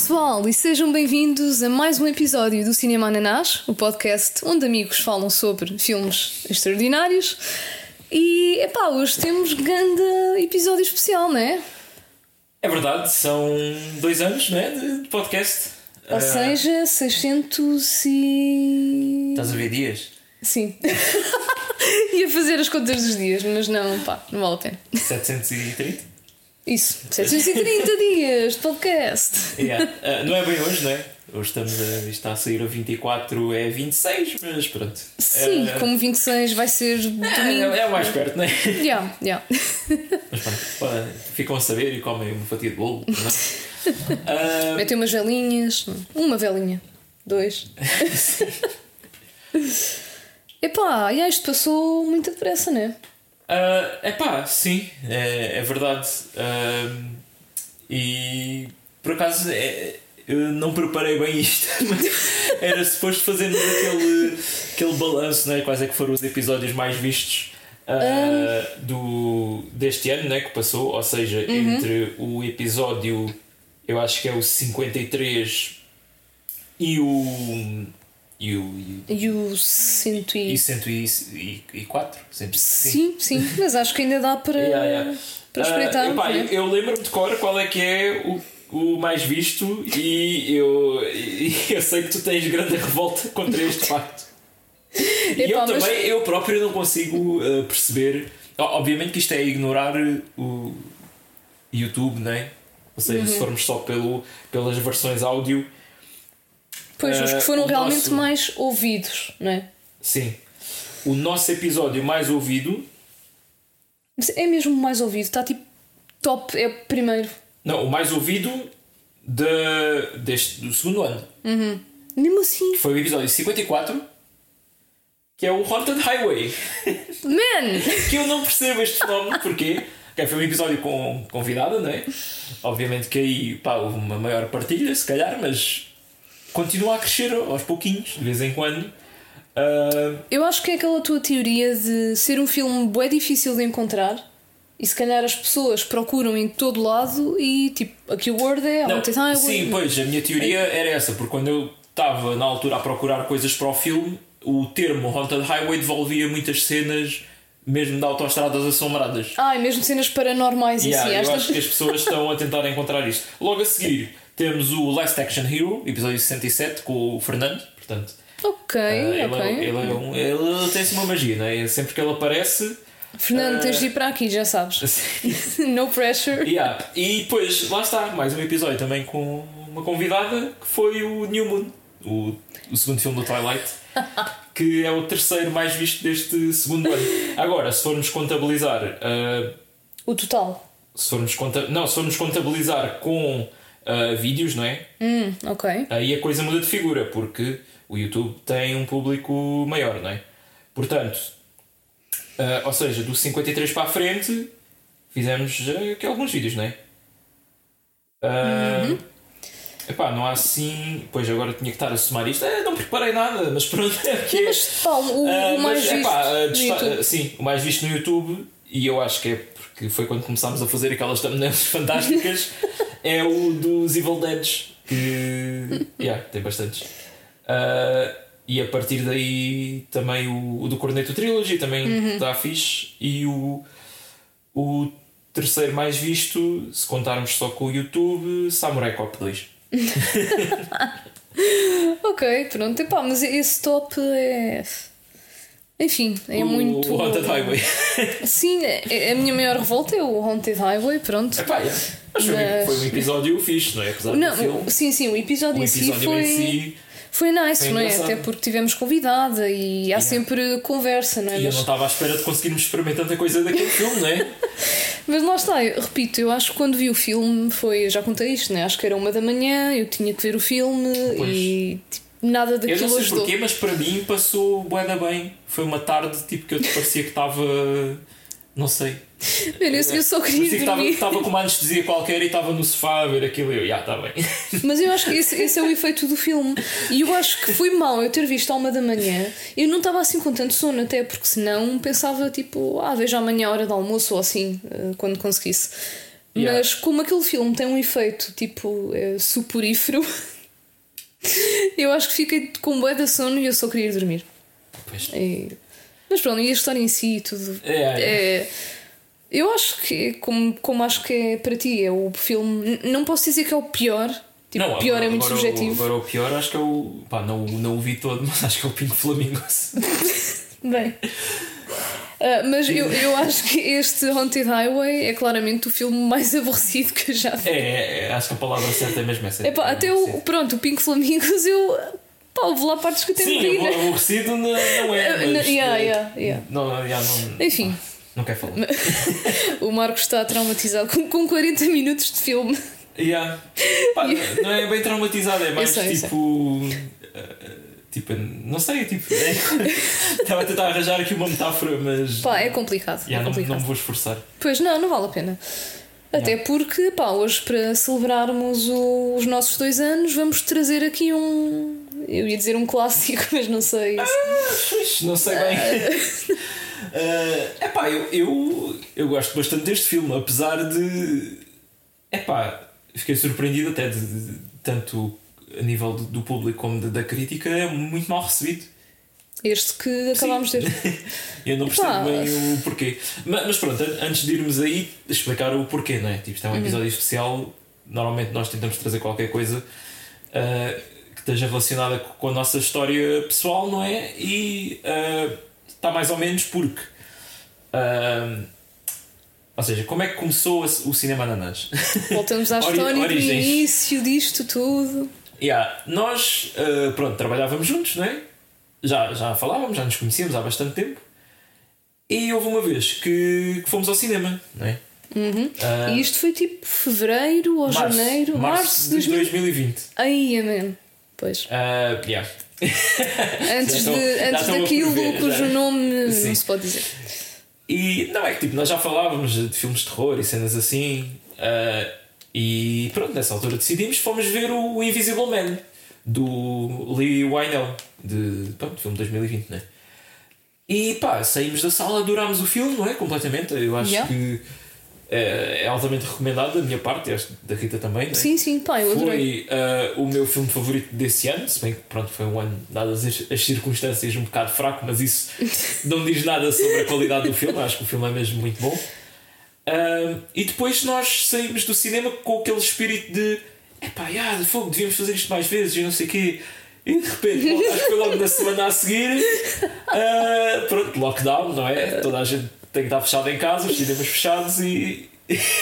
pessoal, e sejam bem-vindos a mais um episódio do Cinema Ananás, o podcast onde amigos falam sobre filmes extraordinários. E epá, hoje temos grande episódio especial, não é? É verdade, são dois anos não é, de podcast. Ou Ah, seja, 600 e. Estás a ver dias? Sim. Ia fazer as contas dos dias, mas não, pá, não vale a pena. 730? Isso, 730 dias de podcast. Yeah. Ah, não é bem hoje, não é? Hoje estamos a, está a sair a 24, é 26, mas pronto. Sim, Ah, como 26 vai ser domingo. é, é o mais perto, não é? Yeah, yeah. Mas pronto, ficam a saber e comem uma fatia de bolo. Não é? Ah, Metem umas velinhas. Uma velinha. Dois. Epá, e isto passou muito depressa, não é? Ah, é pá, sim, é, é verdade. Ahm, e por acaso é, eu não preparei bem isto, mas era suposto fazermos aquele, aquele balanço, né? quais é que foram os episódios mais vistos ah, do, deste ano né? que passou, ou seja, entre o episódio, eu acho que é o 53 e o. E o. E, E o cento e e... 104? Sim. Sim, sim, mas acho que ainda dá para, Yeah, yeah. para Ah, espreitar. epá, não é? eu, lembro-me de cor qual é que é o, o mais visto e eu, e eu sei que tu tens grande revolta contra este facto. E Epá, eu mas- também, eu próprio não consigo ah, perceber. Obviamente que isto é ignorar o YouTube, não é? Ou seja, Uhum. se formos só pelo, pelas versões áudio, Pois, os que Ah, foram realmente nosso- mais ouvidos, não é? sim. O nosso episódio mais ouvido, é mesmo o mais ouvido, está tipo top, é o primeiro. não, o mais ouvido de, deste, do segundo ano. Mesmo assim, Foi o episódio 54, que é o Haunted Highway. man! que eu não percebo este fenómeno, porquê? Ok, foi um episódio com convidada, não é? Obviamente que aí pá, houve uma maior partilha, se calhar, mas continua a crescer aos pouquinhos, de vez em quando. Ah, Eu acho que é aquela tua teoria de ser um filme bué difícil de encontrar e se calhar as pessoas procuram em todo lado e tipo, a keyword é não, Highway. sim, pois, a minha teoria era essa, porque quando eu estava na altura a procurar coisas para o filme, o termo Haunted Highway devolvia muitas cenas, mesmo de autoestradas assombradas. Ah, e mesmo cenas paranormais e Yeah, assim. eu Esta... acho que as pessoas estão a tentar encontrar isto. Logo a seguir temos o Last Action Hero, episódio 67, com o Fernando. Portanto, Ok, ah, ele, ok. é, ele, é um, ele tem assim uma magia, não é? Sempre que ele aparece. Fernando, Ah. tens de ir para aqui, já sabes. no pressure. yeah. E depois, lá está, mais um episódio também com uma convidada que foi o New Moon, o, o segundo filme do Twilight. Que é o terceiro mais visto deste segundo ano. Agora, se formos contabilizar ah, O total. se formos, conta... não, se formos contabilizar com ah, vídeos, não é? Hum, ok. Aí a coisa muda de figura, porque o YouTube tem um público maior, não é? Portanto, ah, ou seja, do 53 para a frente, fizemos ah, aqui alguns vídeos, não é? Ah, Epá, não há assim. Pois agora tinha que estar a somar isto. É, não preparei nada, mas pronto. É que é. Mas o, Ah, o mais mas, visto epá, ah, no desta- ah, Sim, o mais visto no YouTube, e eu acho que é porque foi quando começámos a fazer aquelas thumbnails fantásticas, é o dos Evil Deads, que yeah, tem bastantes. Ah, e a partir daí também o, o do Corneto Trilogy também Uhum. está fixe. E o, o terceiro mais visto, se contarmos só com o YouTube, Samurai Cop 2. Ok, pronto. Epá, mas esse top é. Enfim, é o, muito. O Haunted Highway. Sim, é- a minha maior revolta é o Haunted Highway, pronto. Epá, yeah. Mas foi, Mas- foi um episódio fixe, não é? Apesar Não, filme. sim, sim, o episódio, O em si episódio foi. em si. Foi nice, Foi não é? Até porque tivemos convidada e há sempre conversa, não é? E eu não estava à espera de conseguirmos experimentar tanta coisa daquele filme, não é? mas lá está, eu repito, eu acho que quando vi o filme foi. eu Já contei isto, não é? Acho que era uma da manhã, eu tinha que ver o filme Pois. e tipo, nada Eu daquilo não sei ajudou. porquê, mas para mim passou bué da bem. Foi uma tarde tipo que eu parecia que estava. Não sei. Man, eu, eu só Parecia queria que estava, com uma anestesia qualquer e estava no sofá a ver aquilo e eu, já, está bem. Mas eu acho que esse, esse é o efeito do filme. E eu acho que foi mal eu ter visto à uma da manhã. Eu não estava assim com tanto sono, até porque senão pensava tipo, ah, vejo amanhã a hora do almoço ou assim, eh, quando conseguisse. Yeah. Mas como aquele filme tem um efeito tipo é, suporífero, eu acho que fiquei com bué de sono e eu só queria ir dormir. Pois. Mas pronto, e a história em si e tudo. É, é. É, eu acho que, como, como acho que é para ti, é o filme. Não posso dizer que é o pior. Tipo, o pior agora- é muito agora subjetivo. O, agora o pior acho que é o. Pá, não, não o vi todo, mas acho que é o Pink Flamingos. Bem. Ah, mas eu, eu acho que este Haunted Highway é claramente o filme mais aborrecido que eu já vi. É, é, é, acho que a palavra certa é mesmo essa. Epá, até o, pronto, o Pink Flamingos eu. Pá, houve lá partes que eu tenho Sim, que rir. o aborrecido não, não é. Ah, Mas, não, yeah, eh, yeah, yeah. Não, yeah, não, Enfim, não quero falar. o Marcos está traumatizado com, com 40 minutos de filme. Yeah. Pá, não é bem traumatizado, é mais sei, tipo. Tipo, não sei, tipo. é- Estava a tentar arranjar aqui uma metáfora, mas. Pá, é complicado. yeah, é não, complicado. não me vou esforçar. Pois não, não vale a pena. Até porque, pá, hoje para celebrarmos o- os nossos dois anos, vamos trazer aqui um. Eu ia dizer um clássico, mas não sei. Pois, não sei bem. É epá, eu, eu, eu gosto bastante deste filme, apesar de. Epá, fiquei surpreendido até de, de- de- tanto a nível do, do público como de- da crítica, é muito mal recebido. Este que acabámos de ter. Eu não Epá. percebo bem o porquê. Mas, mas pronto, an- antes de irmos aí, explicar o porquê, não é? Tipo, isto é um episódio especial. Normalmente nós tentamos trazer qualquer coisa ah, que esteja relacionada co- com a nossa história pessoal, não é? E ah, está mais ou menos porque. ah, ou seja, como é que começou o cinema ananás? Voltamos à história do início disto tudo. Yeah, nós, uh, pronto, trabalhávamos juntos, não é? Já, já falávamos, já nos conhecíamos há bastante tempo. E houve uma vez que, que fomos ao cinema, não é? Ah, E isto foi tipo fevereiro ou janeiro, março, de de 2000. 2020. Ai, amém. Pois. Ah, yeah. Antes, estão- de, antes daquilo prever, cujo já. nome Sim. não se pode dizer. E não é que tipo, nós já falávamos de filmes de terror e cenas assim. ah, e pronto, nessa altura decidimos, fomos ver o Invisible Man do Lee Wynell, de pronto, filme de 2020, né? E pá, saímos da sala, adorámos o filme, não é? Completamente. Eu acho Yeah. que é, é altamente recomendado da minha parte, acho da Rita também, não é? Sim, sim, pá, eu adorei. Foi ah, o meu filme favorito desse ano, se bem que pronto, foi um ano, dadas as, as circunstâncias, um bocado fraco, mas isso não diz nada sobre a qualidade do filme, acho que o filme é mesmo muito bom. Ah, e depois nós saímos do cinema com aquele espírito de epá, já, de fogo, devíamos fazer isto mais vezes e não sei o quê. E de repente, logo- acho que logo na semana a seguir, ah, pronto, lockdown, não é? Toda a gente tem que estar fechado em casa, os cinemas fechados e,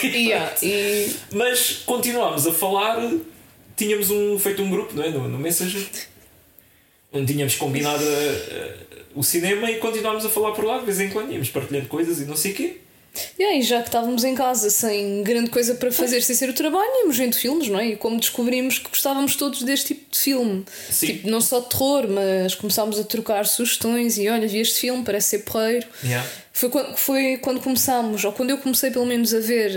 Yeah, e mas continuámos a falar, tínhamos um, feito um grupo não é? no, no Messenger onde tínhamos combinado eh, o cinema e continuámos a falar por lá de vez em quando, íamos partilhando coisas e não sei o quê. E já que estávamos em casa sem grande coisa para fazer sem ser o trabalho, íamos vendo filmes, não é? E como descobrimos que gostávamos todos deste tipo de filme, Sim. tipo, não só de terror, mas começámos a trocar sugestões e olha, vi este filme, parece ser porreiro. Yeah. Foi quando, foi quando começámos, ou quando eu comecei pelo menos a ver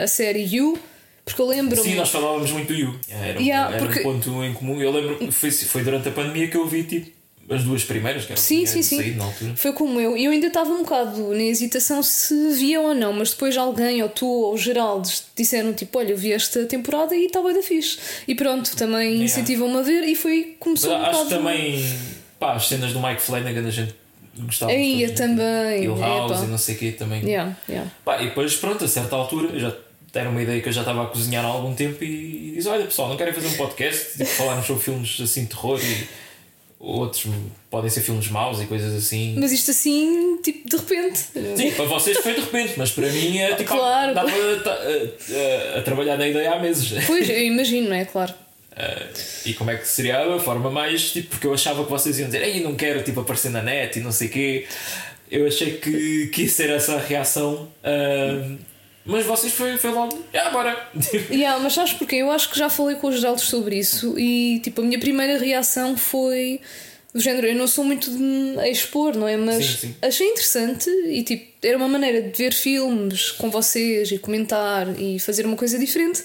a, a série You, porque eu lembro-me. Sim, nós falávamos muito do You. Era, um- Yeah, era porque- um ponto em comum. Eu lembro foi, foi durante a pandemia que eu vi tipo, as duas primeiras, que eram Sim, que sim, sim. saído na altura. Foi como eu. E eu ainda estava um bocado na hesitação se via ou não, mas depois alguém, ou tu, ou o Geraldo, disseram tipo: Olha, eu vi esta temporada e bem da fixe. E pronto, também Yeah. incentivam-me a ver e foi Mas começou um acho que também pá, as cenas do Mike Flanagan a gente gostava. Aí, eu também. Hill House Epá. e não sei o quê também. Yeah, yeah. Pá, e depois, pronto, a certa altura, já era uma ideia que eu já estava a cozinhar há algum tempo e diz: Olha pessoal, não querem fazer um podcast? Tipo, falarmos sobre filmes assim de terror e outros podem ser filmes maus e coisas assim. Mas isto assim, tipo, de repente. Sim, para vocês foi de repente, mas para mim é tipo. Claro. Estava a, a- a trabalhar na ideia há meses. Pois, eu imagino, não é? Claro. Ah, e como é que seria a forma mais. Tipo, porque eu achava que vocês iam dizer, ei, não quero tipo, aparecer na net e não sei o quê. Eu achei que, que ia ser essa reação. ah, mas vocês foi, foi logo, ah, bora! Yeah, mas sabes porquê? Eu acho que já falei com os Geraldos sobre isso e tipo, a minha primeira reação foi do género, eu não sou muito de me expor, não é? Mas Sim, sim. achei interessante e tipo, era uma maneira de ver filmes com vocês e comentar e fazer uma coisa diferente.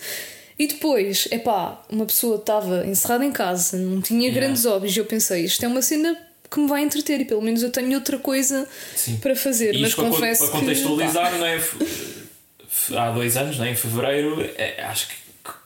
E depois, epá, uma pessoa estava encerrada em casa, não tinha Yeah. grandes hobbies e eu pensei, isto é uma cena que me vai entreter e pelo menos eu tenho outra coisa Sim. para fazer. Mas para, con- confesso para que. contextualizar, não é? Há dois anos, né, em fevereiro, é, acho que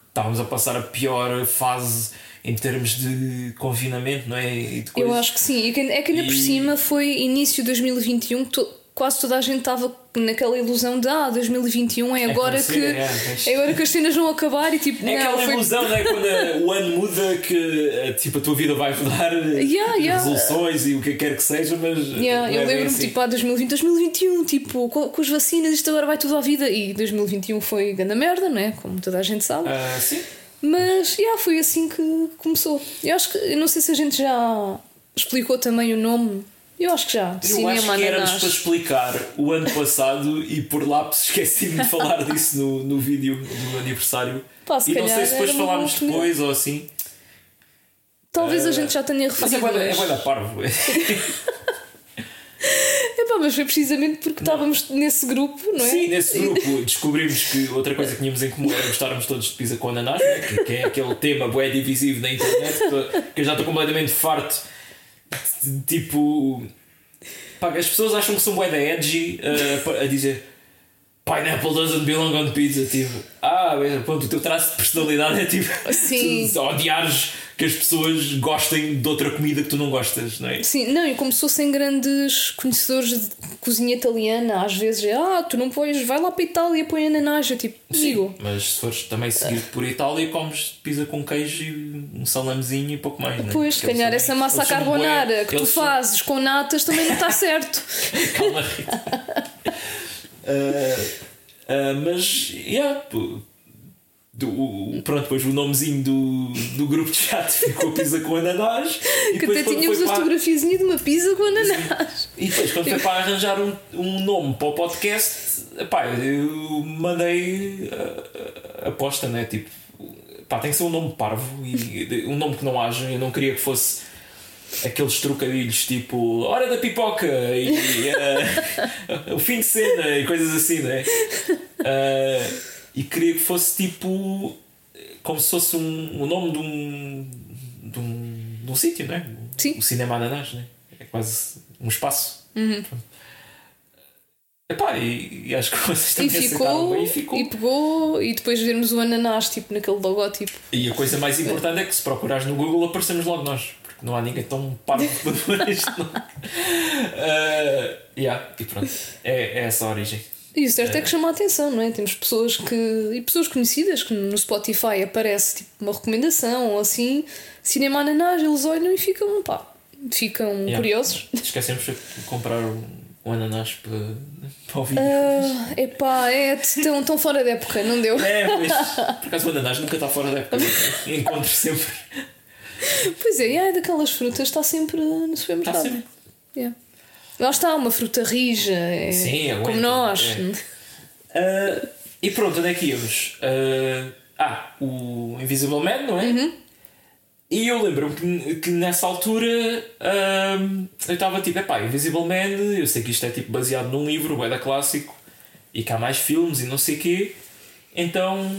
estávamos a passar a pior fase em termos de confinamento, não é? Eu acho que sim. E é que ainda por E- cima foi início de 2021 que to- quase toda a gente estava naquela ilusão de ah, 2021 é agora que que. ser, é, mas- É agora que as cenas vão acabar e tipo, É não, aquela foi. ilusão, não é? Quando o ano muda, que eh, tipo, a tua vida vai mudar, eh, Yeah, yeah. resoluções e o que quer que seja, mas. Yeah, não eu é lembro-me assim. tipo, ah, 2020, 2021, tipo, com, com as vacinas isto agora vai tudo à vida. E 2021 foi grande merda, não é? Como toda a gente sabe. Ah, sim. Mas yeah, foi assim que começou. Eu acho que, eu não sei se a gente já explicou também o nome. Eu acho que já. Eu Cinema acho que éramos para explicar o ano passado e por lápis esqueci-me de falar disso no, no vídeo do aniversário. Pá, se e não sei se depois falámos boa depois ou assim. Talvez a Eh, gente já tenha Mas é referido. da- é mas- bué da parvo. Epá, mas foi precisamente porque estávamos nesse grupo, não é? Sim, nesse grupo descobrimos que outra coisa que tínhamos em comum era gostarmos todos de pizza com ananás, né? que, é aquele tema bué divisivo na internet que, que eu já estou completamente farto. Tipo, pá, as pessoas acham que são bué da edgy uh, a dizer Pineapple doesn't belong on pizza. Tipo, ah, pronto, o teu traço de personalidade é tipo Sim. odiares que as pessoas gostem de outra comida que tu não gostas, não é? Sim, não, e como se fossem grandes conhecedores de cozinha italiana, às vezes é ah, tu não pões, vai lá para a Itália e põe ananás. Eu tipo, amigo. Mas se fores também seguir por Itália, comes pizza com queijo e um salamezinho e pouco mais. né? Pois, se calhar essa massa carbonara que tu são- fazes com natas também não está certo. Calma, Rita. Ah, ah, mas, yeah, do, pronto, depois o nomezinho do, do grupo de chat ficou pizza com ananás. E que até tínhamos a fotografiazinha de uma pizza com ananás. E depois, quando foi para arranjar um, um nome para o podcast, pá, eu mandei aposta, né? Tipo, pá, tem que ser um nome parvo e um nome que não haja. Eu não queria que fosse aqueles trocadilhos tipo Hora da Pipoca e eh, o fim de cena e coisas assim, né? Eh, e queria que fosse tipo como se fosse um, o nome de um, de um, de um sítio, né? Sim. O Cinema Ananás, né? É quase um espaço. Epá, e, e acho que vocês E também aceitaram ficou, bem e ficou. e pegou, e depois vermos o ananás tipo naquele logótipo. E a coisa mais importante é que se procurares no Google aparecemos logo nós, porque não há ninguém tão parvo isto. não. Uh, yeah, e pronto, é, é essa a origem. E o certo é que chama a atenção, não é? Temos pessoas que. e pessoas conhecidas que no Spotify aparece tipo uma recomendação ou assim, cinema ananás, eles olham e ficam, pá, ficam Yeah. curiosos. Esquecemos de comprar um, ananás para, para o vídeo. Ah, epá, é tão, tão fora da época, não deu? É, mas por acaso o ananás nunca está fora da época. Encontro sempre. Pois é, e é daquelas frutas, está sempre no Está supermercado. sempre. Yeah. Lá está, uma fruta rija, é, Sim, como nós. é. Uh, e pronto, onde é que íamos? Uh, ah, o Invisible Man, não é? E eu lembro-me que, que nessa altura um, eu estava tipo, epá, Invisible Man, eu sei que isto é tipo baseado num livro, é da clássico, e que há mais filmes e não sei o quê. Então,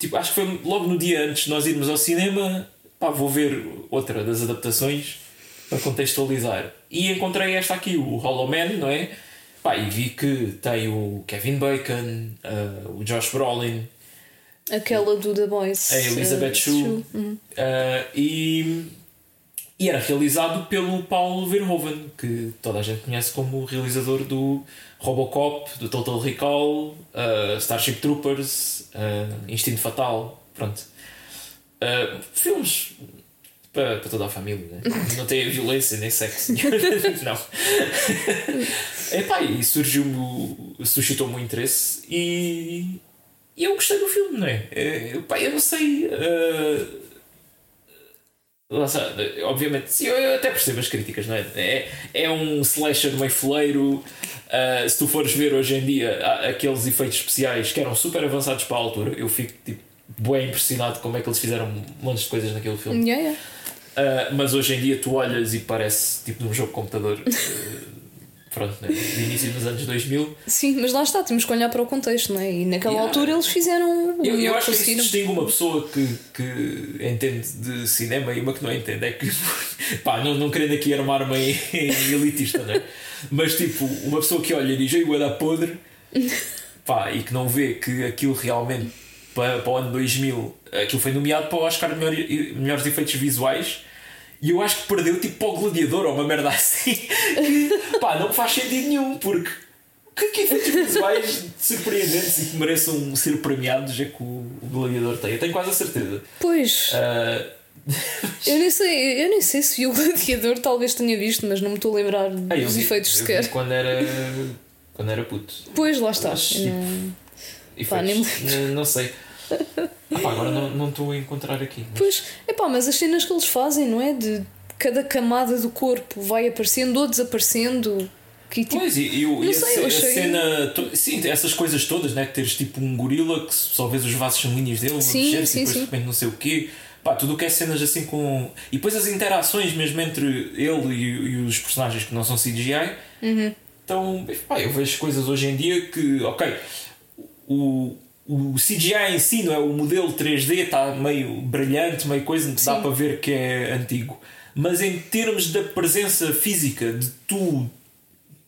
tipo, acho que foi logo no dia antes de nós irmos ao cinema, pá, vou ver outra das adaptações para contextualizar. E encontrei esta aqui, o Hollow Man, não é? Pá, e vi que tem o Kevin Bacon, uh, o Josh Brolin, Aquela do The Boys. a Elizabeth uh, Shue, Uhum. uh, e, e era realizado pelo Paulo Verhoeven, que toda a gente conhece como o realizador do Robocop, do Total Recall, uh, Starship Troopers, uh, Instinto Fatal, pronto. Uh, filmes para, para toda a família, né? não tem violência nem sexo. não. Epá, e surgiu suscitou-me o interesse e, e eu gostei do filme, não é? é pá, eu não sei. uh, obviamente, sim, eu até percebo as críticas, não é? É, é um slasher meio foleiro. uh, se tu fores ver hoje em dia aqueles efeitos especiais que eram super avançados para a altura, eu fico tipo, bem impressionado como é que eles fizeram um monte de coisas naquele filme. Yeah, yeah. Uh, mas hoje em dia tu olhas e parece tipo de um jogo de computador. uh, pronto, né? de início dos anos 2000. Sim, mas lá está, temos que olhar para o contexto, não é? E naquela Yeah. altura eles fizeram. Eu, eu acho que isso distingue uma pessoa que, que entende de cinema e uma que não entende. É que, pá, não, não querendo aqui armar-me em, em elitista, não é? Mas tipo, uma pessoa que olha e diz, ei, da podre, pá, e que não vê que aquilo realmente para, para o ano 2000 aquilo foi nomeado para o Oscar de melhor, melhores efeitos visuais e eu acho que perdeu tipo para o Gladiador ou uma merda assim que pá, não faz sentido nenhum porque que, que efeitos visuais surpreendentes e que mereçam ser premiados é que o, o Gladiador tem, eu tenho quase a certeza. Pois. Uh, eu nem sei, eu nem sei se o Gladiador, talvez tenha visto, mas não me estou a lembrar dos vi, efeitos sequer. quando era quando era puto. Pois lá está. Não... Pá, nem... não, não sei. Ah, pá, agora não estou a encontrar aqui. Mas... Pois, é pá, mas as cenas que eles fazem, não é? De cada camada do corpo vai aparecendo ou desaparecendo. Que, tipo, pois, e, e, e sei, a, a cena. Sim, essas coisas todas, né? Que teres tipo um gorila que só vês os vasos sanguíneos dele, sim, sim, e depois sim. de repente não sei o quê. Pá, tudo o que é cenas assim com. E depois as interações mesmo entre ele e, e os personagens que não são CGI. Uhum. Então, pá, eu vejo coisas hoje em dia que, ok, o, o CGI em si, não é? O modelo 3D está meio brilhante, meio coisa, dá para ver que é antigo. Mas em termos da presença física, de tu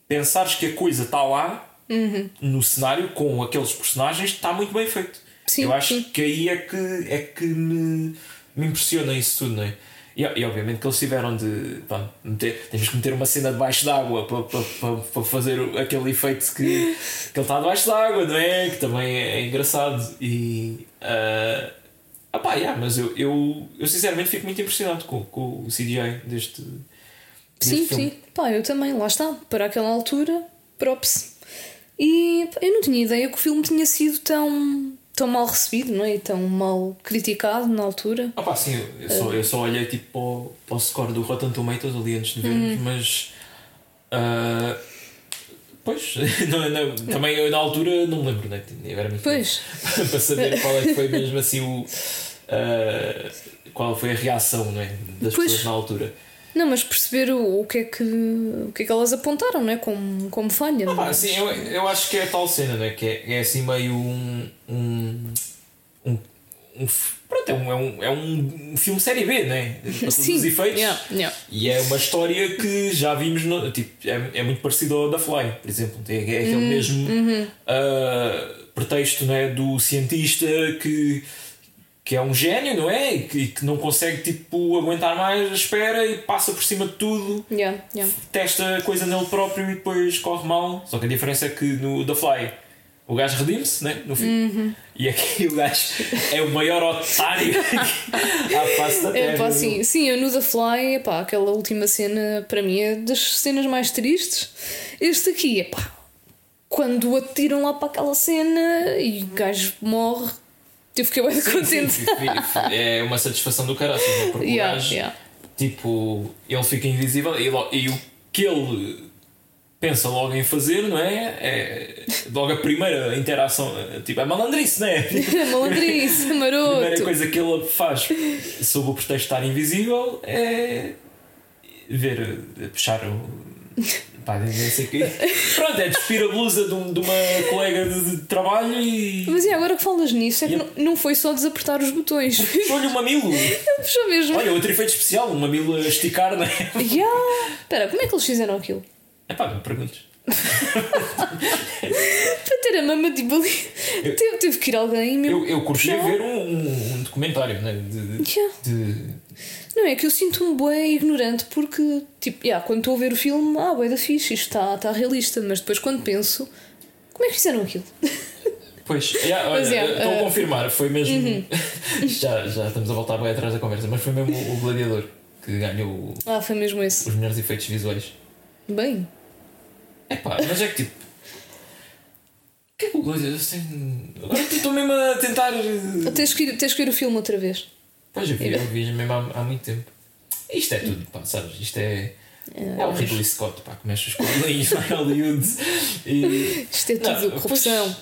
pensares que a coisa está lá uhum. no cenário com aqueles personagens, está muito bem feito. Sim, Eu acho sim. que aí é que, é que me, me impressiona isso tudo, não é? E, e, obviamente que eles tiveram de. Pá, meter, temos que meter uma cena debaixo d'água para, para, para, para fazer aquele efeito que, que ele está debaixo d'água, não é? Que também é, é engraçado. E. Uh, ah pá, yeah, mas eu, eu, eu sinceramente fico muito impressionado com, com o CGI deste. deste sim, filme. sim. Pá, eu também, lá está. Para aquela altura, props. E pá, eu não tinha ideia que o filme tinha sido tão tão mal recebido, não é? E tão mal criticado na altura. Ah, pá, sim, eu só, eu só olhei tipo para o, para o score do Rotten Tomatoes ali antes de vermos, hum. mas. Uh, pois, não, não, também eu na altura não me lembro, né? Era muito pois. para saber qual é que foi mesmo assim o. Uh, qual foi a reação não é? das pois. pessoas na altura. Não, mas perceber o, o, que é que, o que é que elas apontaram, não é? Como, como falha. Ah, mas... sim, eu, eu acho que é a tal cena, não é? Que é, é assim meio um. um, um, um pronto, é um, é um, é um filme série B, é? Para todos sim, os efeitos. Yeah, yeah. E é uma história que já vimos, no, tipo, é, é muito parecido ao da Fly, por exemplo. É, é aquele Uhum, mesmo uh, pretexto não é? do cientista que que é um gênio, não é? E que, que, não consegue tipo, aguentar mais a espera e passa por cima de tudo, yeah, yeah. testa a coisa nele próprio e depois corre mal. Só que a diferença é que no The Fly o gajo redime-se né? no fim. Uhum. E aqui o gajo é o maior otário à face da terra. É, pá, sim, sim, eu no The Fly, epá, aquela última cena para mim é das cenas mais tristes. Este aqui, epá, quando atiram lá para aquela cena e o gajo morre eu fiquei bem contente. Sim, é uma satisfação do caralho, né? porque yeah, o gajo, yeah. tipo, ele fica invisível e, e, o que ele pensa logo em fazer, não é? É logo a primeira interação, tipo, é malandrice, não é? malandrice, maroto. A primeira coisa que ele faz sob o pretexto de estar invisível é ver, puxar o Pá, nem sei que. Pronto, é despir a blusa de, um, de uma colega de, de, trabalho e. Mas e agora que falas nisso, é que não, não foi só desapertar os botões. Puxou-lhe o mamilo. Ele puxou mesmo. Olha, outro efeito especial, um mamilo a esticar, não é? Yeah. Espera, como é que eles fizeram aquilo? É pá, me perguntes. Para ter a mama tipo ali. Eu, teve, teve que ir alguém mesmo. Eu, eu curti a ver um, um, um documentário, né? De, de, yeah. de não, é que eu sinto-me bem ignorante porque, tipo, yeah, quando estou a ver o filme, ah, bué da fixe, isto está tá realista, mas depois quando penso, como é que fizeram aquilo? Pois, yeah, olha, yeah, estou uh... a confirmar, foi mesmo. Uhum. já, já estamos a voltar bem atrás da conversa, mas foi mesmo o Gladiador que ganhou ah, foi mesmo esse. os melhores efeitos visuais. Bem. É pá, mas é que tipo. O que é que o Gladiador tem. Agora estou mesmo a tentar. Tens que, ir, tens que ir o filme outra vez. Pois eu vi, eu vi mesmo há, há muito tempo. Isto é tudo, pá, sabes? Isto é. É, é o Ridley Scott, pá, que mexe os colinhos em Hollywood. E... Isto é tudo não, corrupção.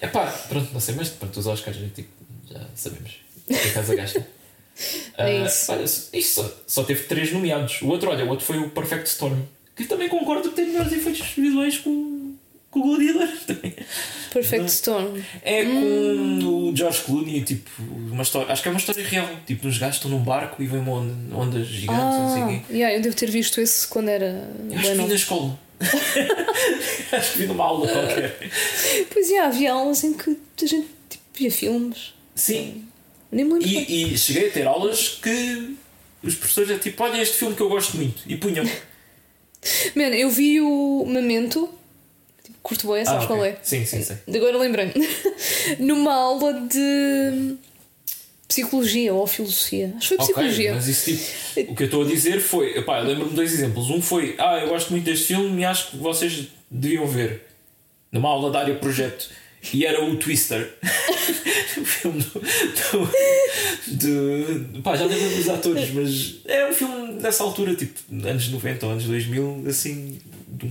É pá, pronto, não sei, mas pronto, os Oscars tipo, já sabemos. O que a casa gasta. é ah, isso. Uh, olha, isto só, só teve três nomeados. O outro, olha, o outro foi o Perfect Storm, que também concordo que tem melhores efeitos visuais com com o Gladiador também. Perfect Storm. É com hum. o George Clooney, tipo, uma história, acho que é uma história real. Tipo, gajos estão num barco e vem uma onda, ondas gigantes, ah, não sei o quê. Yeah, eu devo ter visto esse quando era. Eu acho que vi na escola. acho que vi numa aula qualquer. Pois é, havia aulas em que a gente tipo, via filmes. Sim. Nem bem. E, e cheguei a ter aulas que os professores é tipo, olha este filme que eu gosto muito. E punham. Mano, eu vi o Memento. Curto bem, sabes Ah, qual ok. é? Sim, sim, sim. Agora lembrei-me. Numa aula de psicologia ou filosofia. Acho que foi psicologia. mas isso tipo, o que eu estou a dizer foi, eu lembro-me de dois exemplos. Um foi, ah, eu gosto muito deste filme e acho que vocês deviam ver. Numa aula da área projeto. E era o Twister. o filme do. do, do pá, já lembro dos atores, mas é um filme dessa altura, tipo, anos 90 ou anos 2000, assim, de um,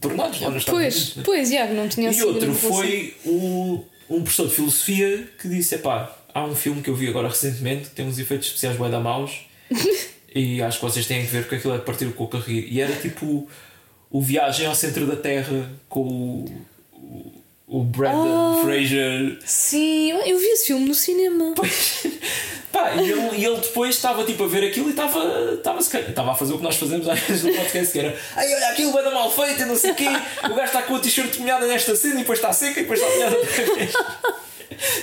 tornados lá nos Estados Pois, Unidos. pois, Iago, não tinha E outro foi o, um professor de filosofia que disse: Epá, há um filme que eu vi agora recentemente que tem uns efeitos especiais bué da maus e acho que vocês têm que ver porque aquilo é partir o coco a rir. E era tipo o Viagem ao Centro da Terra com o, o, o Brandon Ah. Fraser. Sim, eu, eu vi esse filme no cinema. Pois, pá, e ele, e ele depois estava tipo a ver aquilo e estava, estava, estava a fazer o que nós fazemos às vezes no podcast, que era ai olha aquilo vai dar mal feito e não sei o quê, o gajo está com a t-shirt molhada nesta cena e depois está seca e depois está molhada outra vez.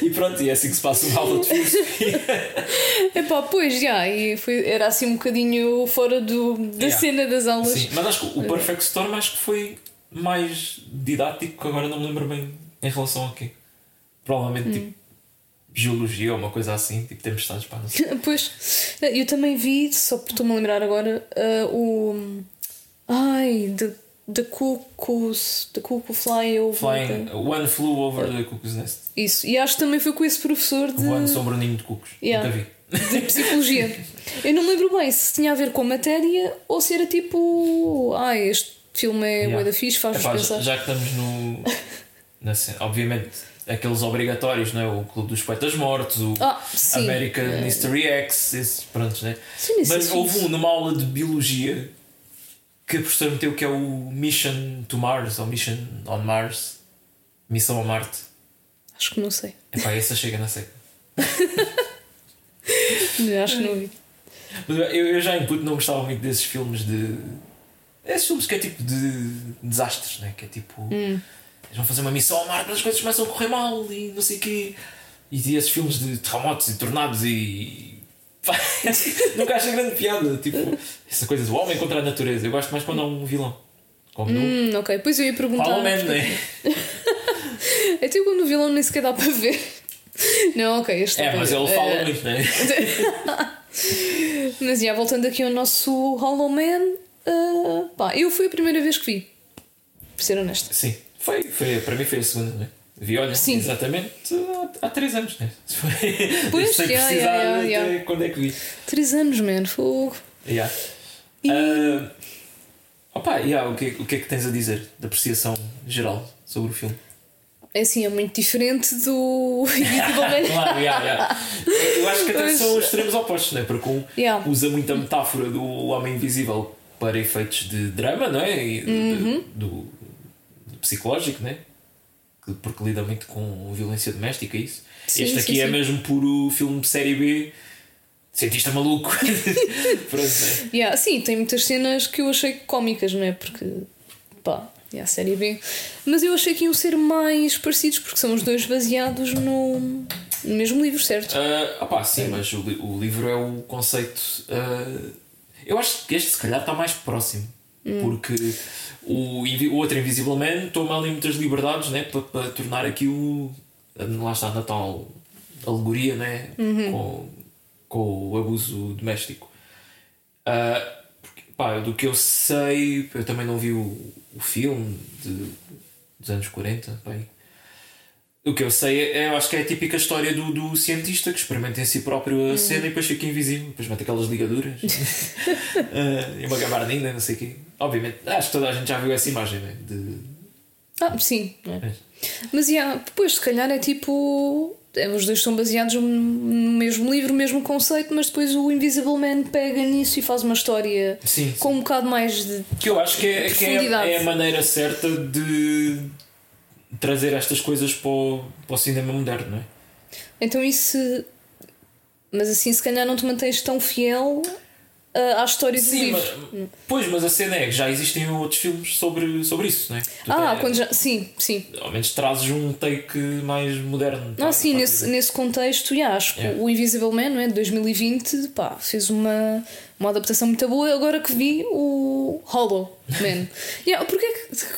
E pronto, e é assim que se passa uma aula de filosofia. Epá, pois, já, e foi, era assim um bocadinho fora do, da Yeah. cena das aulas. Sim, mas acho que o Perfect Storm acho que foi mais didático, que agora não me lembro bem em relação ao quê. Provavelmente tipo biologia ou uma coisa assim, tipo tempestades, pá, não sei. Pois, eu também vi, só porque estou-me a lembrar agora, ah, o. Ai, The, the Cuckoo's. The Cuckoo Fly Over. Flying, the- One Flew Over the Cuckoo's Nest. Isso, e acho que também foi com esse professor de, One sobre o ninho de cucos. Yeah. Nunca vi. de psicologia. Eu não me lembro bem se tinha a ver com a matéria ou se era tipo. Ai, este filme é Yeah. da fixe, faz-nos pensar. já, que estamos no. Obviamente, aqueles obrigatórios, não é? O Clube dos Poetas Mortos, o sim. American History X, esses, prontos, né? Sim, esses Mas filmes. houve um numa aula de biologia que a professora meteu que é o Mission to Mars ou Mission on Mars Missão a Marte. Acho que não sei. Epá, essa chega na seca. Acho que não vi. Mas eu, eu já em puto não gostava muito desses filmes de. Esses filmes que é tipo de desastres, né? Que é tipo. Hum. Eles vão fazer uma missão a Marte, mas as coisas começam a correr mal e não sei o quê. E esses filmes de terremotos e tornados e. Nunca achei grande piada. Tipo, essa coisa do homem contra a natureza. Eu gosto mais quando há um vilão. Como no Hum, ok, pois eu ia perguntar. Hollow Man, né? Até quando o vilão nem sequer dá para ver. Não, ok, este É, para mas ele fala Eh, muito, né? Mas já voltando aqui ao nosso Hollow Man, ah, pá, eu fui a primeira vez que vi. Por ser honesta. Sim, foi, foi, para mim foi a segunda, né? Vi, olha, Sim. exatamente há, há três anos, né? Foi, Pois, sem yeah, precisar yeah, até yeah. quando é que vi. Três anos, man, fogo. Yeah. E- Ah, opa, yeah, o, que, o que é que tens a dizer da apreciação geral sobre o filme? É assim, é muito diferente do. Claro, yeah, yeah. Eu acho que até Pois. são extremos opostos, né? porque um Yeah. usa muito a metáfora do homem invisível para efeitos de drama, não é? E de- Uhum. do, do psicológico, né? Que- porque lida muito com violência doméstica e isso. Sim, este sim, aqui é sim. mesmo puro filme de série B, cientista maluco. Pronto, né? Yeah, sim, tem muitas cenas que eu achei cómicas, não é? Porque, pá, é a série B. Mas eu achei que iam ser mais parecidos porque são os dois baseados no, no mesmo livro, certo? Ah, opá, sim, mas o, o livro é o conceito. ah, eu acho que este, se calhar, está mais próximo. Porque o, o outro Invisible Man toma ali muitas liberdades né, para, para tornar aquilo. Lá está, na tal alegoria né, com, com o abuso doméstico. Porque, pá, do que eu sei, eu também não vi o, o filme de, dos anos 40. Bem, o que eu sei é, eu acho que é a típica história do, do cientista que experimenta em si próprio a cena e depois fica invisível, depois mete aquelas ligaduras Ah, e uma gabardina, não sei o quê. Obviamente, acho que toda a gente já viu essa imagem, né? De... Ah, sim. é? É. Mas yeah, depois, se calhar, é tipo. é, Os dois são baseados no mesmo livro, no mesmo conceito, mas depois o Invisible Man pega nisso e faz uma história Sim, com um bocado mais de. que eu acho que, é, que é, é a maneira certa de trazer estas coisas para o, para o cinema moderno, não é? Então isso. Mas assim, se calhar não te mantens tão fiel à história do Sim, livro. mas, pois, mas a cena é que já existem outros filmes sobre, sobre isso, não é? Tu Ah, tens- quando já. Sim, sim. Ao menos trazes um take mais moderno. Não, pá, sim, pá, nesse, nesse contexto, yeah, acho que Yeah. o Invisible Man, não é? de 2020, pá, fez uma, uma adaptação muito boa. Agora que vi o Hollow Man. yeah, porque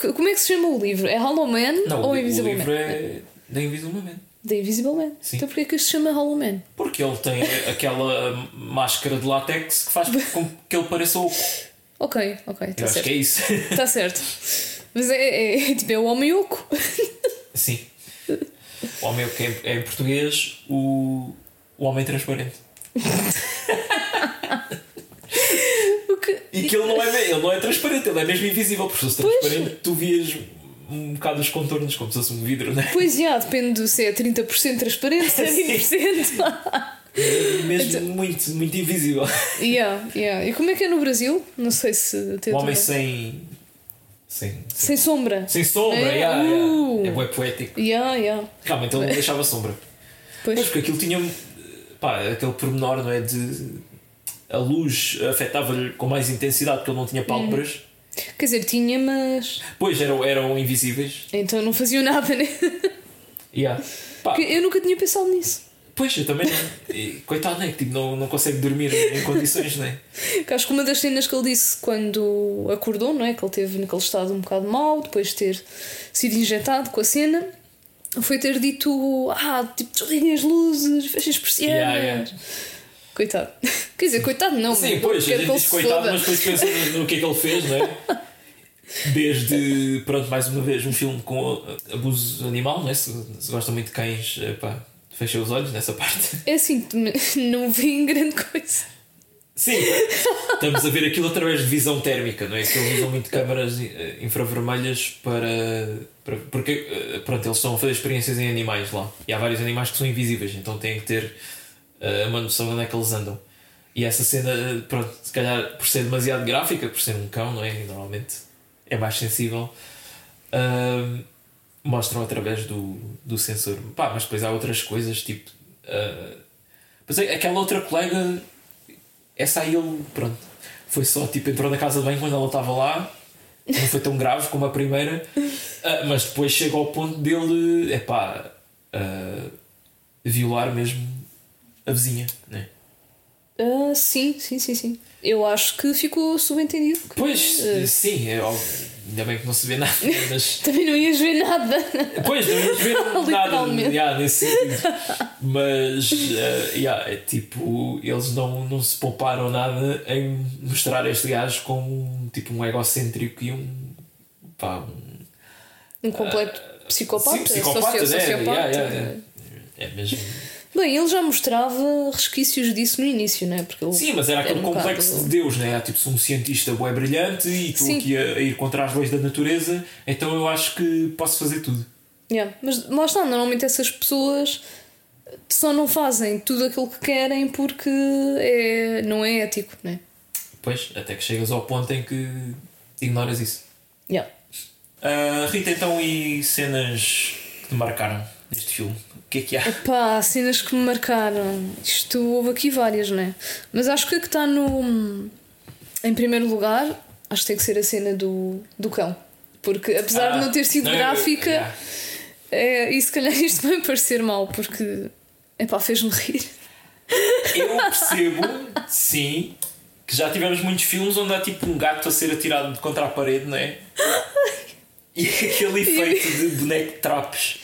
que- como é que se chama o livro? É Hollow Man Não, ou o, Invisible o livro Man? é da Invisible Man. The Invisible Man. Sim. Então porquê é que se chama Hollow Man? Porque ele tem aquela máscara de látex que faz com que ele pareça oco. Ok, ok, Eu está acho certo. que é isso. Está certo. Mas é, é, é tipo, é o homem oco. Sim. O homem que é, é em português o, o homem transparente. O que- E que ele não, é, ele não é transparente, ele é mesmo invisível. Porque se fosse transparente, tu vias um bocado os contornos como se fosse um vidro, não é? Pois, já, depende se é 30% transparente, se é 20%. Mesmo Então- muito, muito invisível. yeah, yeah. E como é que é no Brasil? Não sei se Um homem sem. Sem, sem, Sem sombra. sem sombra, É, yeah, uh. yeah. é poético. Yeah, yeah. Realmente ele não deixava sombra. Pois. Pois, porque aquilo tinha pá, aquele pormenor, não é? De a luz afetava-lhe com mais intensidade porque ele não tinha pálpebras. Quer dizer, tinha, mas. Pois eram, eram invisíveis. Então não faziam nada, né? Yeah. Pá, eu nunca tinha pensado nisso. pois eu também não. E, coitado, né? Que tipo, não, não consegue dormir em condições, não é? Que Acho que uma das cenas que ele disse quando acordou, não é? Que ele teve naquele estado um bocado mau, depois de ter sido injetado com a cena, foi ter dito: Ah, tipo, desliguem as luzes, fechem as persianas. Yeah, yeah. Coitado. Quer dizer, coitado não, Sim, pois, a gente diz coitado, mas depois pensa no, no que é que ele fez, não é? Desde, pronto, mais uma vez, um filme com abuso animal, não é? Se, se gosta muito de cães, pá, fecha os olhos nessa parte. É assim, não vi em grande coisa. Sim, estamos a ver aquilo através de visão térmica, não é? Que eles usam muito câmaras eh, infravermelhas para, para. Porque, eh, pronto, eles estão a fazer experiências em animais lá. E há vários animais que são invisíveis, então têm que ter uma noção de onde é que eles andam. E essa cena, eh, pronto, se calhar por ser demasiado gráfica, por ser um cão, não é? Normalmente é mais sensível, ahm, mostram através do, do sensor. Pá, mas depois há outras coisas, tipo. ah, mas é- aquela outra colega, essa aí ele, pronto, foi só tipo, entrou na casa de banho quando ela estava lá, não foi tão grave como a primeira, ah, mas depois chega ao ponto dele, é pá, violar mesmo a vizinha, né? Ah, sim, sim, sim, sim. Eu acho que ficou subentendido. que- Pois, eh, sim, é óbvio. Ainda bem que não se vê nada, mas. Também não ias ver nada. Pois, não íamos ver nada yeah, nesse sentido. Mas, eh, yeah, é tipo, eles não, não se pouparam nada em mostrar este gajo como tipo um egocêntrico e um. pá, um. Um completo psicopata. Sim, psicopata, socio- é, sociopata. yeah, yeah. É mesmo. Bem, ele já mostrava resquícios disso no início, não é? Porque ele Sim, mas era aquele um complexo bocado- de Deus, né? Há tipo sou um cientista bué brilhante e estou aqui a, a ir contra as leis da natureza, então eu acho que posso fazer tudo. Yeah, Mas lá está, normalmente essas pessoas só não fazem tudo aquilo que querem porque é, não é ético, não é? Pois, até que chegas ao ponto em que ignoras isso. Yeah. Ah, Rita, então, e cenas que te marcaram neste filme? O que é que há? Pá, cenas que me marcaram. Isto houve aqui várias, não é? Mas acho que a que está no. Em primeiro lugar, acho que tem que ser a cena do, do cão. Porque apesar de Ah, não ter sido não, gráfica, yeah. é, e se calhar isto vai parecer mal, porque. Epá, fez-me rir. Eu percebo, sim, que já tivemos muitos filmes onde há tipo um gato a ser atirado contra a parede, não é? E aquele efeito de boneco de trapos.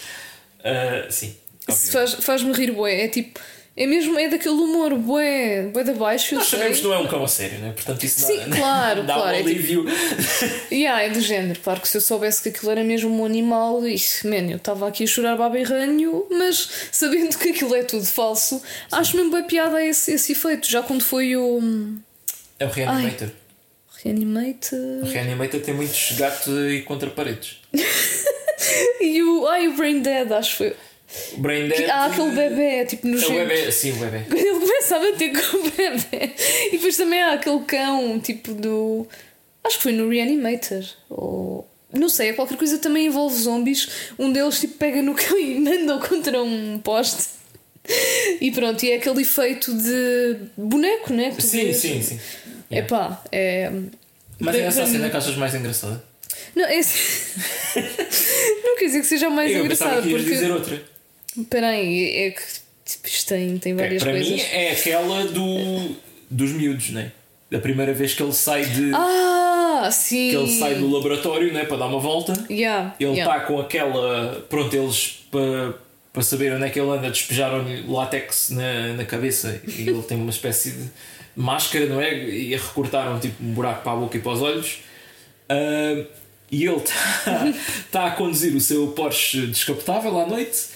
Ah, sim. Obviamente. faz- faz-me rir, bué. É tipo. É mesmo, é daquele humor bué, bué de baixo. Nós sabemos que não é um cão a sério, não é? Portanto, isso Sim, dá, claro, dá claro, um é tipo- alívio. Yeah, é do género. Claro que se eu soubesse que aquilo era mesmo um animal, isso, man, eu estava aqui a chorar baba e ranho, mas sabendo que aquilo é tudo falso, acho mesmo bem piada esse, esse efeito. Já quando foi o É o Reanimator. Reanimate O Reanimator tem muitos gatos e contra paredes. e o. Ai, o Brain Dead, acho que foi. Brain Dead. há aquele bebê, tipo no É o bebê, sim, o bebê. Quando ele começa a bater com o bebê. E depois também há aquele cão, tipo do. Acho que foi no Reanimator. Ou. Não sei, é qualquer coisa também envolve zombies. Um deles tipo pega no cão e manda-o contra um poste. E pronto, e é aquele efeito de boneco, né? Sim, vês. sim, sim. Yeah. Epá, é. Mas é essa a cena que achas mais engraçada. Não, é assim- não quer dizer que seja mais Eu engraçado, que porque. dizer outra. Espera aí, é que tipo, isto tem, tem várias para coisas. mim é aquela do, dos miúdos, né? Da primeira vez que ele sai de. Ah, sim! que ele sai do laboratório né, para dar uma volta. Yeah, Ele yeah. está com aquela. Pronto, eles para para saber onde é que ele anda, despejaram-lhe látex na, na cabeça e ele tem uma espécie de máscara, não é? E recortaram tipo um buraco para a boca e para os olhos. Ah, e ele está tá a conduzir o seu Porsche descapotável à noite,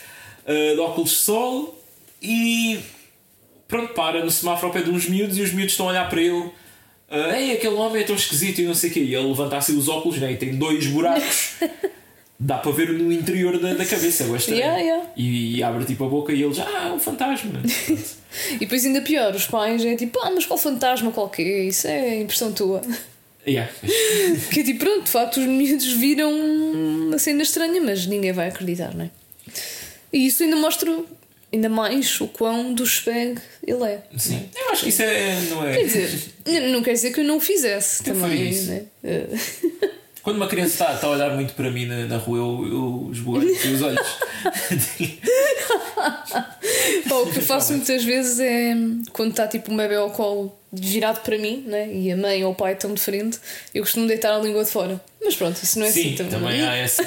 ah, de óculos de sol e pronto, para no semáforo ao pé de uns miúdos e os miúdos estão a olhar para ele. Ah, Ei, aquele homem é tão esquisito e não sei o quê. E ele levanta assim os óculos né, e tem dois buracos. Dá para ver no interior da, da cabeça, é estranho. Yeah, yeah. E, e abre tipo a boca e ele já, ah, é um fantasma. E depois, ainda pior, os pais é tipo, ah, mas qual fantasma qualquer? Isso é impressão tua. Yeah. Que é tipo, pronto, de facto, os miúdos viram uma cena estranha, mas ninguém vai acreditar, não é? E isso ainda mostra ainda mais o quão do spag ele é. Sim. Eu acho que isso é, não é. Quer dizer, não quer dizer que eu não o fizesse Eu também, né? Quando uma criança está, está a olhar muito para mim na, na rua, eu, eu esboalho os olhos. Pá, o que eu faço muitas vezes é quando está tipo um bebê ao colo virado para mim né? e a mãe ou o pai estão de frente, eu costumo deitar a língua de fora. Mas pronto, isso não é Sim, assim também. também há essa.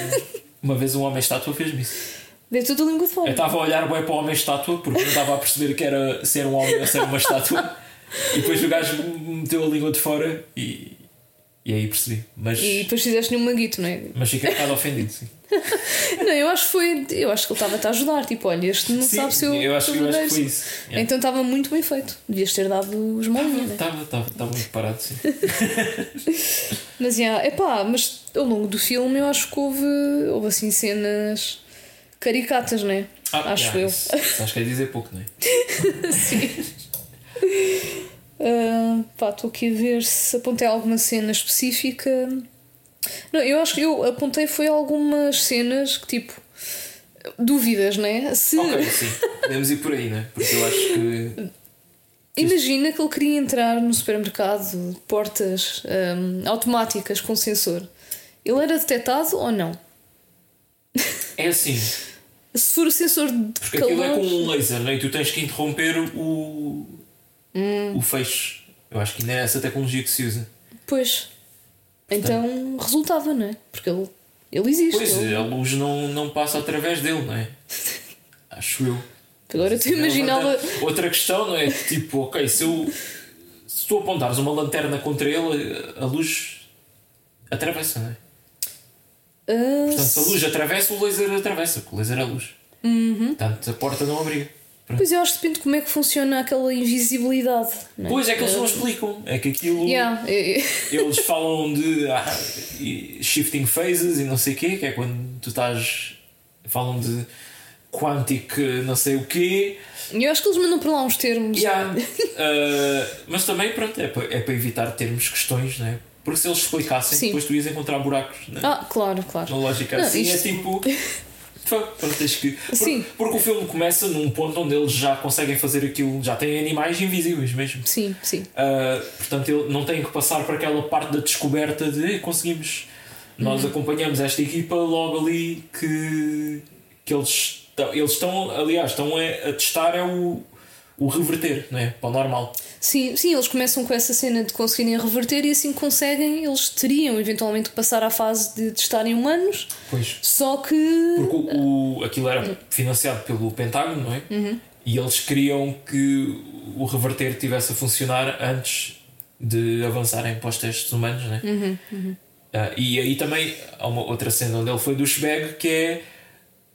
Uma vez um homem estátua fez-me isso. Deito a língua de Eu fora. estava a olhar bem para o homem estátua porque não estava a perceber que era ser um homem ou ser uma estátua. E depois o gajo meteu a língua de fora e, e aí percebi. Mas, E depois fizeste-lhe um manguito, não é? mas fiquei um bocado ofendido. Sim, Não, eu acho que foi. Eu acho que ele estava-te a ajudar. Tipo, olha, este não Sim, sabe se eu. eu acho, eu acho que foi isso. Yeah. Então estava muito bem feito. Devias ter dado os né? Estava, estava, estava muito parado, sim. Mas, yeah, epá, mas ao longo do filme eu acho que houve, houve assim cenas caricatas, né? Ah, acho yeah, eu. Isso acho que é dizer pouco, não é? Sim. Estou aqui a ver se apontei alguma cena específica. Não, eu acho que eu apontei foi algumas cenas que tipo. Dúvidas, né? Se. Ok, sim. Podemos ir por aí, não é? Porque eu acho que. Imagina que ele queria entrar no supermercado portas hum, automáticas com sensor. Ele era detectado ou não? É assim. Se for o sensor de Porque calor. aquilo é com um laser, não é? E tu tens que interromper o. o fecho. Eu acho que ainda é essa tecnologia que se usa. Pois. Então resultava, não é? Porque ele, ele existe. Pois, ele- a luz não, não passa através dele, não é? Acho eu. Agora tu imaginava. Outra, questão, não é? Tipo, ok, se eu. Se tu apontares uma lanterna contra ele, a luz atravessa, não é? Ah, Portanto, se a luz atravessa, o laser atravessa, porque o laser é luz. Uhum. Portanto, a porta não abriga. Pois eu acho que depende de como é que funciona aquela invisibilidade. É? Pois é que eles não explicam. É que aquilo. Yeah, é- é- Eles falam de ah, shifting phases e não sei o quê, que é quando tu estás. Falam de quantic não sei o quê. Eu acho que eles mandam para lá uns termos. Yeah. Ah, mas também, pronto, é para, é para evitar termos questões, não é? Porque se eles explicassem, Sim. depois tu ias encontrar buracos não é? Ah, claro, claro. na lógica. Não, assim isto- é tipo. Pronto, tens que. Porque, Sim. porque o filme começa num ponto onde eles já conseguem fazer aquilo, já têm animais invisíveis mesmo. Sim, sim. Uh, portanto, ele não tem que passar por aquela parte da descoberta de "Ei, conseguimos. Nós acompanhamos esta equipa logo ali que, que eles, estão- eles estão, aliás, estão a, a testar é o, o reverter, não é? Para o normal. Sim, sim, eles começam com essa cena de conseguirem reverter e assim conseguem, eles teriam eventualmente que passar à fase de testarem humanos, Pois. só que. Porque o, o- aquilo era financiado pelo Pentágono, não é? E eles queriam que o reverter tivesse a funcionar antes de avançarem para os testes humanos, não é? Ah, e aí também há uma outra cena onde ele foi do Schbeg que é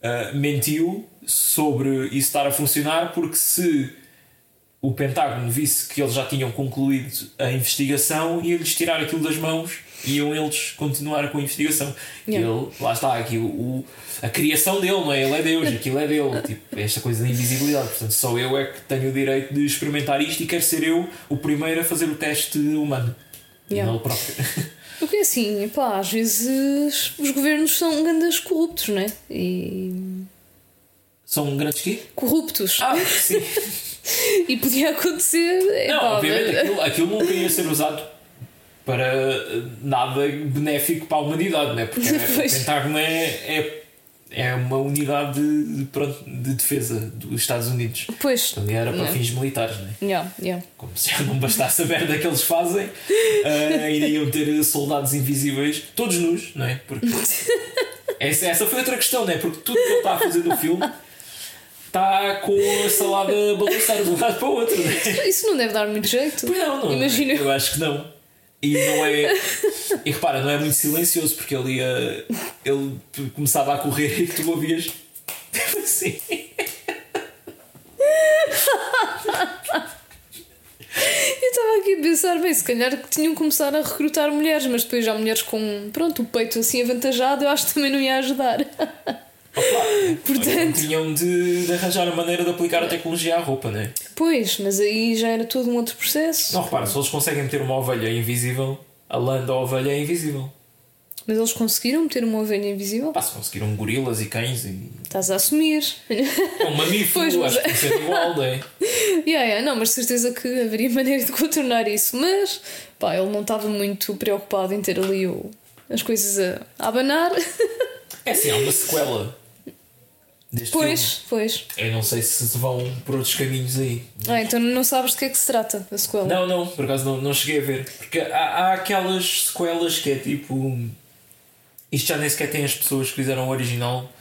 ah, mentiu sobre isso estar a funcionar porque se o Pentágono visse que eles já tinham concluído a investigação ia-lhes tirar aquilo das mãos e iam eles continuar com a investigação. E Yeah. ele, lá está, aqui o, o- a criação dele, não é? Ele é Deus, aquilo é dele. Tipo, esta coisa da invisibilidade. Portanto, só eu é que tenho o direito de experimentar isto e quero ser eu o primeiro a fazer o teste humano. E Yeah. não ele próprio. Porque assim, pá, às vezes os governos são grandes corruptos, não é? E. São grandes quê? Corruptos. Ah, sim. E podia acontecer. Não, epá, obviamente, mas- aquilo, aquilo nunca ia ser usado para nada benéfico para a humanidade, né? porque o Pois. Pentágono é, é, é uma unidade de, pronto, de defesa dos Estados Unidos. Pois. Também era para Não. fins militares, né? Yeah, yeah. como se já não bastasse a merda que eles fazem, eh, iriam ter soldados invisíveis, todos nus, não é? Porque essa, essa foi outra questão, não é? Porque tudo que ele está a fazer no filme está com a salada a balançar de um lado para o outro, não é? Isso não deve dar muito jeito. Pois não, não. Imagina. Eu acho que não. E não é. E repara, não é muito silencioso porque ele ia. Ele começava a correr e tu ouvias. Assim. Eu estava aqui a pensar, bem, se calhar que tinham começado a recrutar mulheres, mas depois já mulheres com, pronto, o peito assim avantajado, eu acho que também não ia ajudar. Portanto- Tinham de, de arranjar a maneira de aplicar a tecnologia à roupa, não é? Pois, mas aí já era todo um outro processo. Não, repara, se eles conseguem meter uma ovelha invisível, a lã da ovelha é invisível. Mas eles conseguiram meter uma ovelha invisível? Pá, se conseguiram gorilas e cães e. Estás a assumir. É um mamífero, Pois, mas- acho que é igual, não é? yeah, yeah, não, mas de certeza que haveria maneira de contornar isso. Mas, pá, ele não estava muito preocupado em ter ali o, as coisas a, a abanar. É assim, há uma sequela deste pois, filme. pois. Eu não sei se vão por outros caminhos aí. Ah, então não sabes de que é que se trata a sequela. Não, não, por acaso não, não cheguei a ver. Porque há, há aquelas sequelas que é tipo. Isto já nem sequer tem as pessoas que fizeram o original,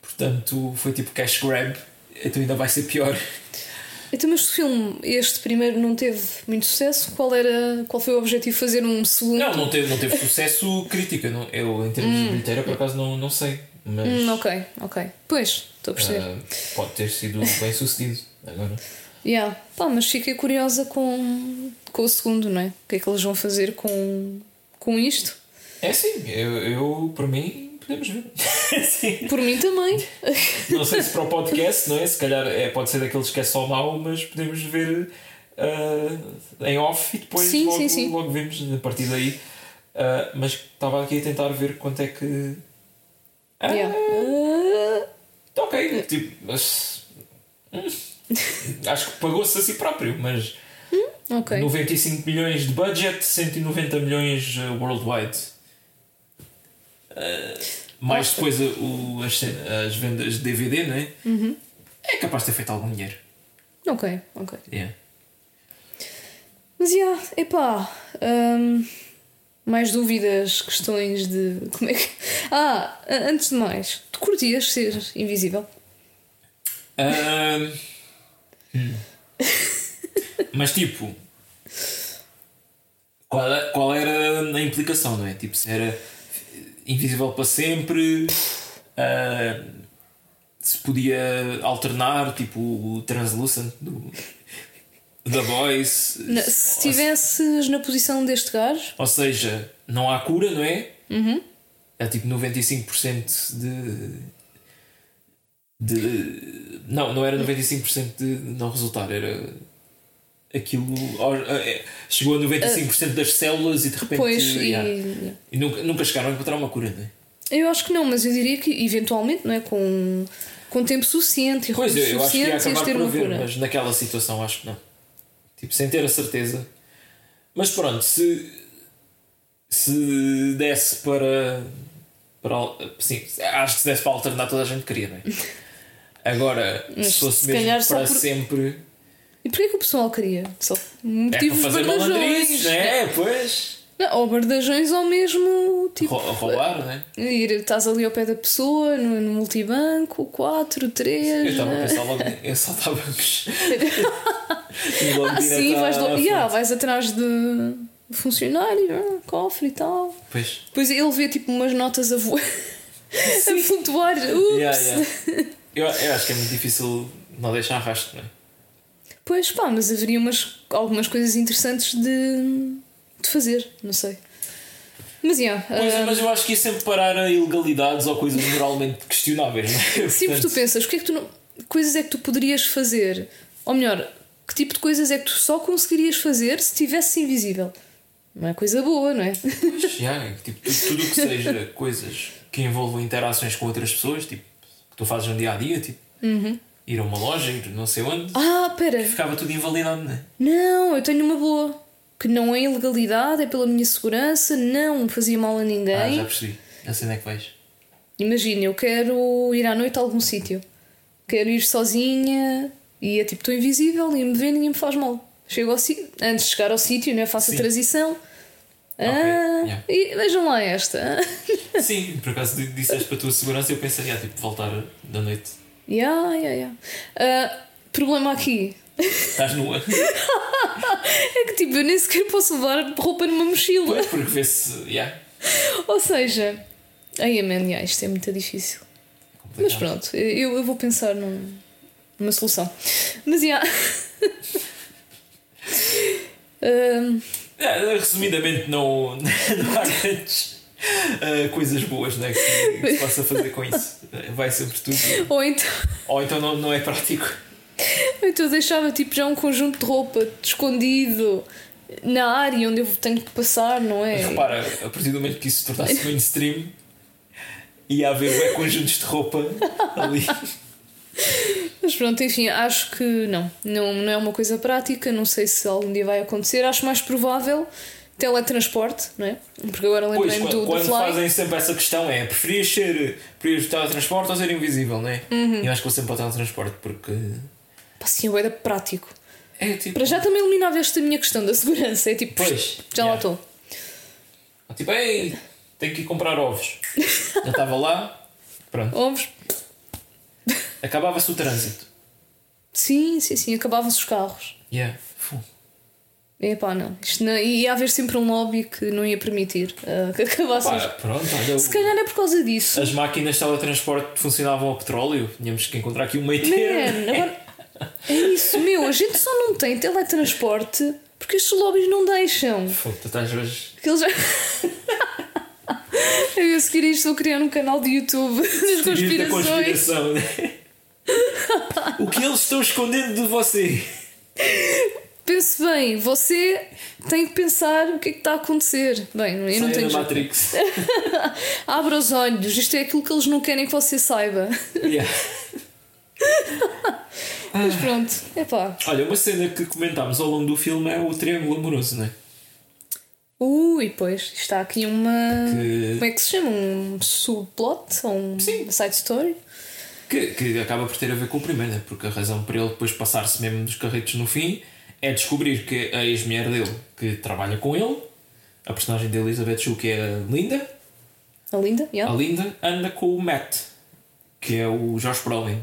portanto foi tipo cash grab, então ainda vai ser pior. Então, mas o filme, este primeiro não teve muito sucesso. Qual, era, qual foi o objetivo? Fazer um segundo? Não, não teve, não teve sucesso crítica. Não, eu, em termos de bilheteira, por acaso não, não sei. Mas Hum, ok, ok. Pois, estou a perceber. ah, pode ter sido bem sucedido. Agora. Yeah. Pá, mas fiquei curiosa com, com o segundo, não é? O que é que eles vão fazer com, com isto? É sim, eu, eu por mim podemos ver. sim. Por mim também. Não sei se para o podcast, não é? Se calhar é, pode ser daqueles que é só mau, mas podemos ver ah, em off e depois Sim, logo, sim, sim. logo vemos a partir daí. Ah, mas estava aqui a tentar ver quanto é que. Ah, Yeah. Ah, Ok, tipo, mas. hum, acho que pagou-se a si próprio, mas ok. 95 milhões de budget, 190 milhões uh, worldwide. Uh, mais depois uh, o, as, as vendas de DVD, não é? Uhum. É capaz de ter feito algum dinheiro. Ok, ok. Yeah. Mas, yeah, epá. hum, mais dúvidas, questões de. Como é que. Ah, antes de mais, tu curtias ser invisível? Ahm, hum. Mas tipo, qual, é- qual era a implicação, não é? Tipo, se era invisível para sempre, ah, se podia alternar, tipo o Translucent do The Voice, Na- se estivesses na posição deste gajo, ou seja, não há cura, não é? É tipo 95% de. de. Não, não era 95% de não resultar, era. Aquilo. é, Chegou a 95% das células e de repente. pois, yeah. e. E nunca, nunca chegaram a encontrar uma cura, não é? Eu acho que não, mas eu diria que eventualmente, não é? Com, com tempo suficiente e recursos suficientes, ias ter uma cura. mas naquela situação acho que não. Tipo, sem ter a certeza. Mas pronto, se. Se desse para. para sim, acho que se desse para alternar toda a gente queria, não é? Agora, Mas se fosse se mesmo para por- sempre. E porquê que o pessoal queria? Só É para motivos fazer bardajões. malandrices, é? Pois. Não, ou bardajões ou mesmo tipo. Rou- Roubar, não é? Ir, estás ali ao pé da pessoa, no, no multibanco, 4, 3. Eu estava a pensar logo em assaltar bancos. Ah, sim, vais, frente. yeah, vais atrás de funcionário, ah, cofre e tal. Pois. Depois ele vê tipo umas notas a voar, a flutuar. Ups. Yeah, yeah. Eu, eu acho que é muito difícil não deixar rastro, não é? Pois pá, mas haveria umas, algumas coisas interessantes de, de fazer, não sei. Mas yeah, Pois, ah, mas eu acho que ia sempre parar a ilegalidades ou coisas moralmente questionáveis, não é? sim, mas tu Portanto, pensas, o que é que tu não, coisas é que tu poderias fazer? Ou melhor, que tipo de coisas é que tu só conseguirias fazer se estivesse invisível? Não é coisa boa, não é? pois, yeah, tipo, tudo, o que seja coisas que envolvam interações com outras pessoas, tipo, que tu fazes no dia a dia, tipo, ir a uma loja, ir não sei onde, Ah, pera. ficava tudo invalidado, não é? Não, eu tenho uma boa. Que não é ilegalidade, é pela minha segurança, não fazia mal a Ah, ninguém. já percebi. Já sei onde é que vais. Imagina, eu quero ir à noite a algum sítio. Quero ir sozinha e é tipo, estou invisível, ninguém me vê, ninguém me faz mal. Chego ao sítio, antes de chegar ao sítio, né, faço Sim. a transição. Ah, yeah. e vejam lá esta. Sim, por acaso di- disseste para a tua segurança eu pensei, ah, tipo, voltar da noite. yeah, yeah, yeah. Ah, problema aqui Estás nua. é que tipo, eu nem sequer posso levar roupa numa mochila. Pois, porque vê-se. Yeah, Ou seja, ai, man, yeah, isto é muito difícil. Mas complicado. pronto, eu, eu vou pensar num- numa solução. Mas yeah. Ahm, É, resumidamente, não, não há grandes ah, coisas boas né, que, que se possa fazer com isso. Vai sempre tudo. ou então. Ou então não, não é prático. ou Então deixava tipo já um conjunto de roupa escondido na área onde eu tenho que passar, não é? Mas repara, a partir do momento que isso se tornasse mainstream, ia haver conjuntos de roupa ali. Mas pronto, enfim, acho que não. não. Não é uma coisa prática, não sei se algum dia vai acontecer. Acho mais provável teletransporte, não é? Porque agora lembrei-me do, do quando Fly. fazem sempre essa questão é preferias ser preferias teletransporte ou ser invisível, não é? Uhum. Eu acho que vou sempre para o teletransporte porque Pá, sim, é prático. é tipo. Para já também eliminava esta minha questão da segurança. É tipo, Pois, já lá yeah. estou. Tipo, ei, tenho que ir comprar ovos. Já estava lá, pronto. Ovos. Acabava-se o trânsito. Sim, sim, sim, acabavam-se os carros. Yeah. Fu. Epá, não. Isto não. Ia haver sempre um lobby que não ia permitir ah, que acabasse. Pá, os- pronto, olha. Se calhar é por causa disso. As máquinas de teletransporte funcionavam ao petróleo. Tínhamos que encontrar aqui um meio Man, termo. agora. É isso, meu. A gente só não tem teletransporte porque estes lobbies não deixam. Tu estás hoje. Que eles já. Eu a seguir isto vou criar um canal de YouTube das Teorias da conspirações. conspiração, né? O que eles estão escondendo de você? Pense bem, você tem que pensar o que é que está a acontecer. Bem, eu não tenho da jeito. Matrix. Abra os olhos, isto é aquilo que eles não querem que você saiba. Yeah. Mas pronto, é pá. Olha, uma cena que comentámos ao longo do filme é o triângulo amoroso, não é? Ui, pois, está aqui uma. Que- Como é que se chama? Um subplot? Ou um Sim. side story? Que, que acaba por ter a ver com o primeiro, né? porque a razão para ele depois passar-se mesmo dos carretos no fim é descobrir que a ex-mulher dele, que trabalha com ele, a personagem de Elizabeth Shue, que é a Linda, A linda? Yeah. a Linda anda com o Matt, que é o Josh Brolin.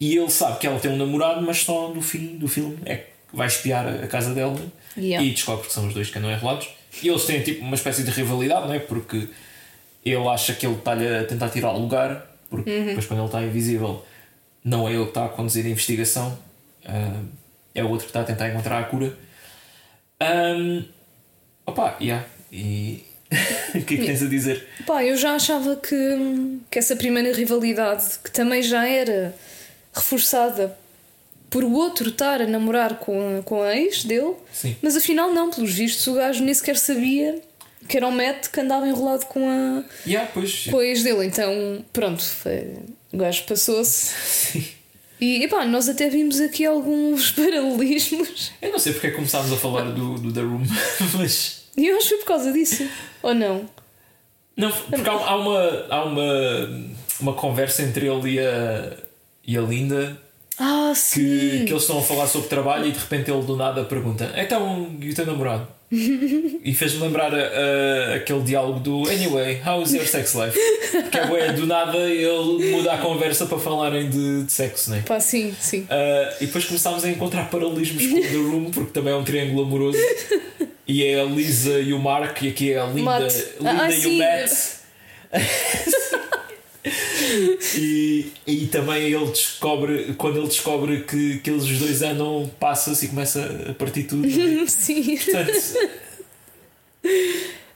E ele sabe que ela tem um namorado, mas só no fim do filme é que vai espiar a casa dela Yeah. e descobre que são os dois que andam enrolados. E eles têm tipo uma espécie de rivalidade, não é? Porque ele acha que ele está-lhe a tentar tirar o lugar, porque Uhum. depois quando ele está invisível não é ele que está a conduzir a investigação, ah, é o outro que está a tentar encontrar a cura. Um, opa, yeah. E o que é que tens a dizer? Pá, eu já achava que, que essa primeira rivalidade, que também já era reforçada por o outro estar a namorar com com a ex dele, Sim. mas afinal não, pelos vistos o gajo nem sequer sabia que era o Matt que andava enrolado com a, Yeah, pois. com a ex dele. Então, pronto, foi- o gajo passou-se. E epá, nós até vimos aqui alguns paralelismos. Eu não sei porque é que começámos a falar do, do The Room, mas. Eu acho que foi por causa disso. Ou não? Não, porque há, há uma, há uma, uma conversa entre ele e a, e a Linda Ah, que, sim! que eles estão a falar sobre trabalho e de repente ele do nada pergunta: Então, e o teu namorado? e fez-me lembrar a- aquele diálogo do Anyway, how is your sex life? Que é bué, do nada ele muda a conversa para falarem de, de sexo, né? Pá, sim, sim. Uh, e depois começámos a encontrar paralelismos com The Room, porque também é um triângulo amoroso. E é a Lisa e o Mark, e aqui é a Linda, Matt. Linda Ah, e sim. o Matt. e, e também ele descobre, quando ele descobre que, que eles os dois andam, passa-se e começa a partir tudo. é? Sim. Portanto,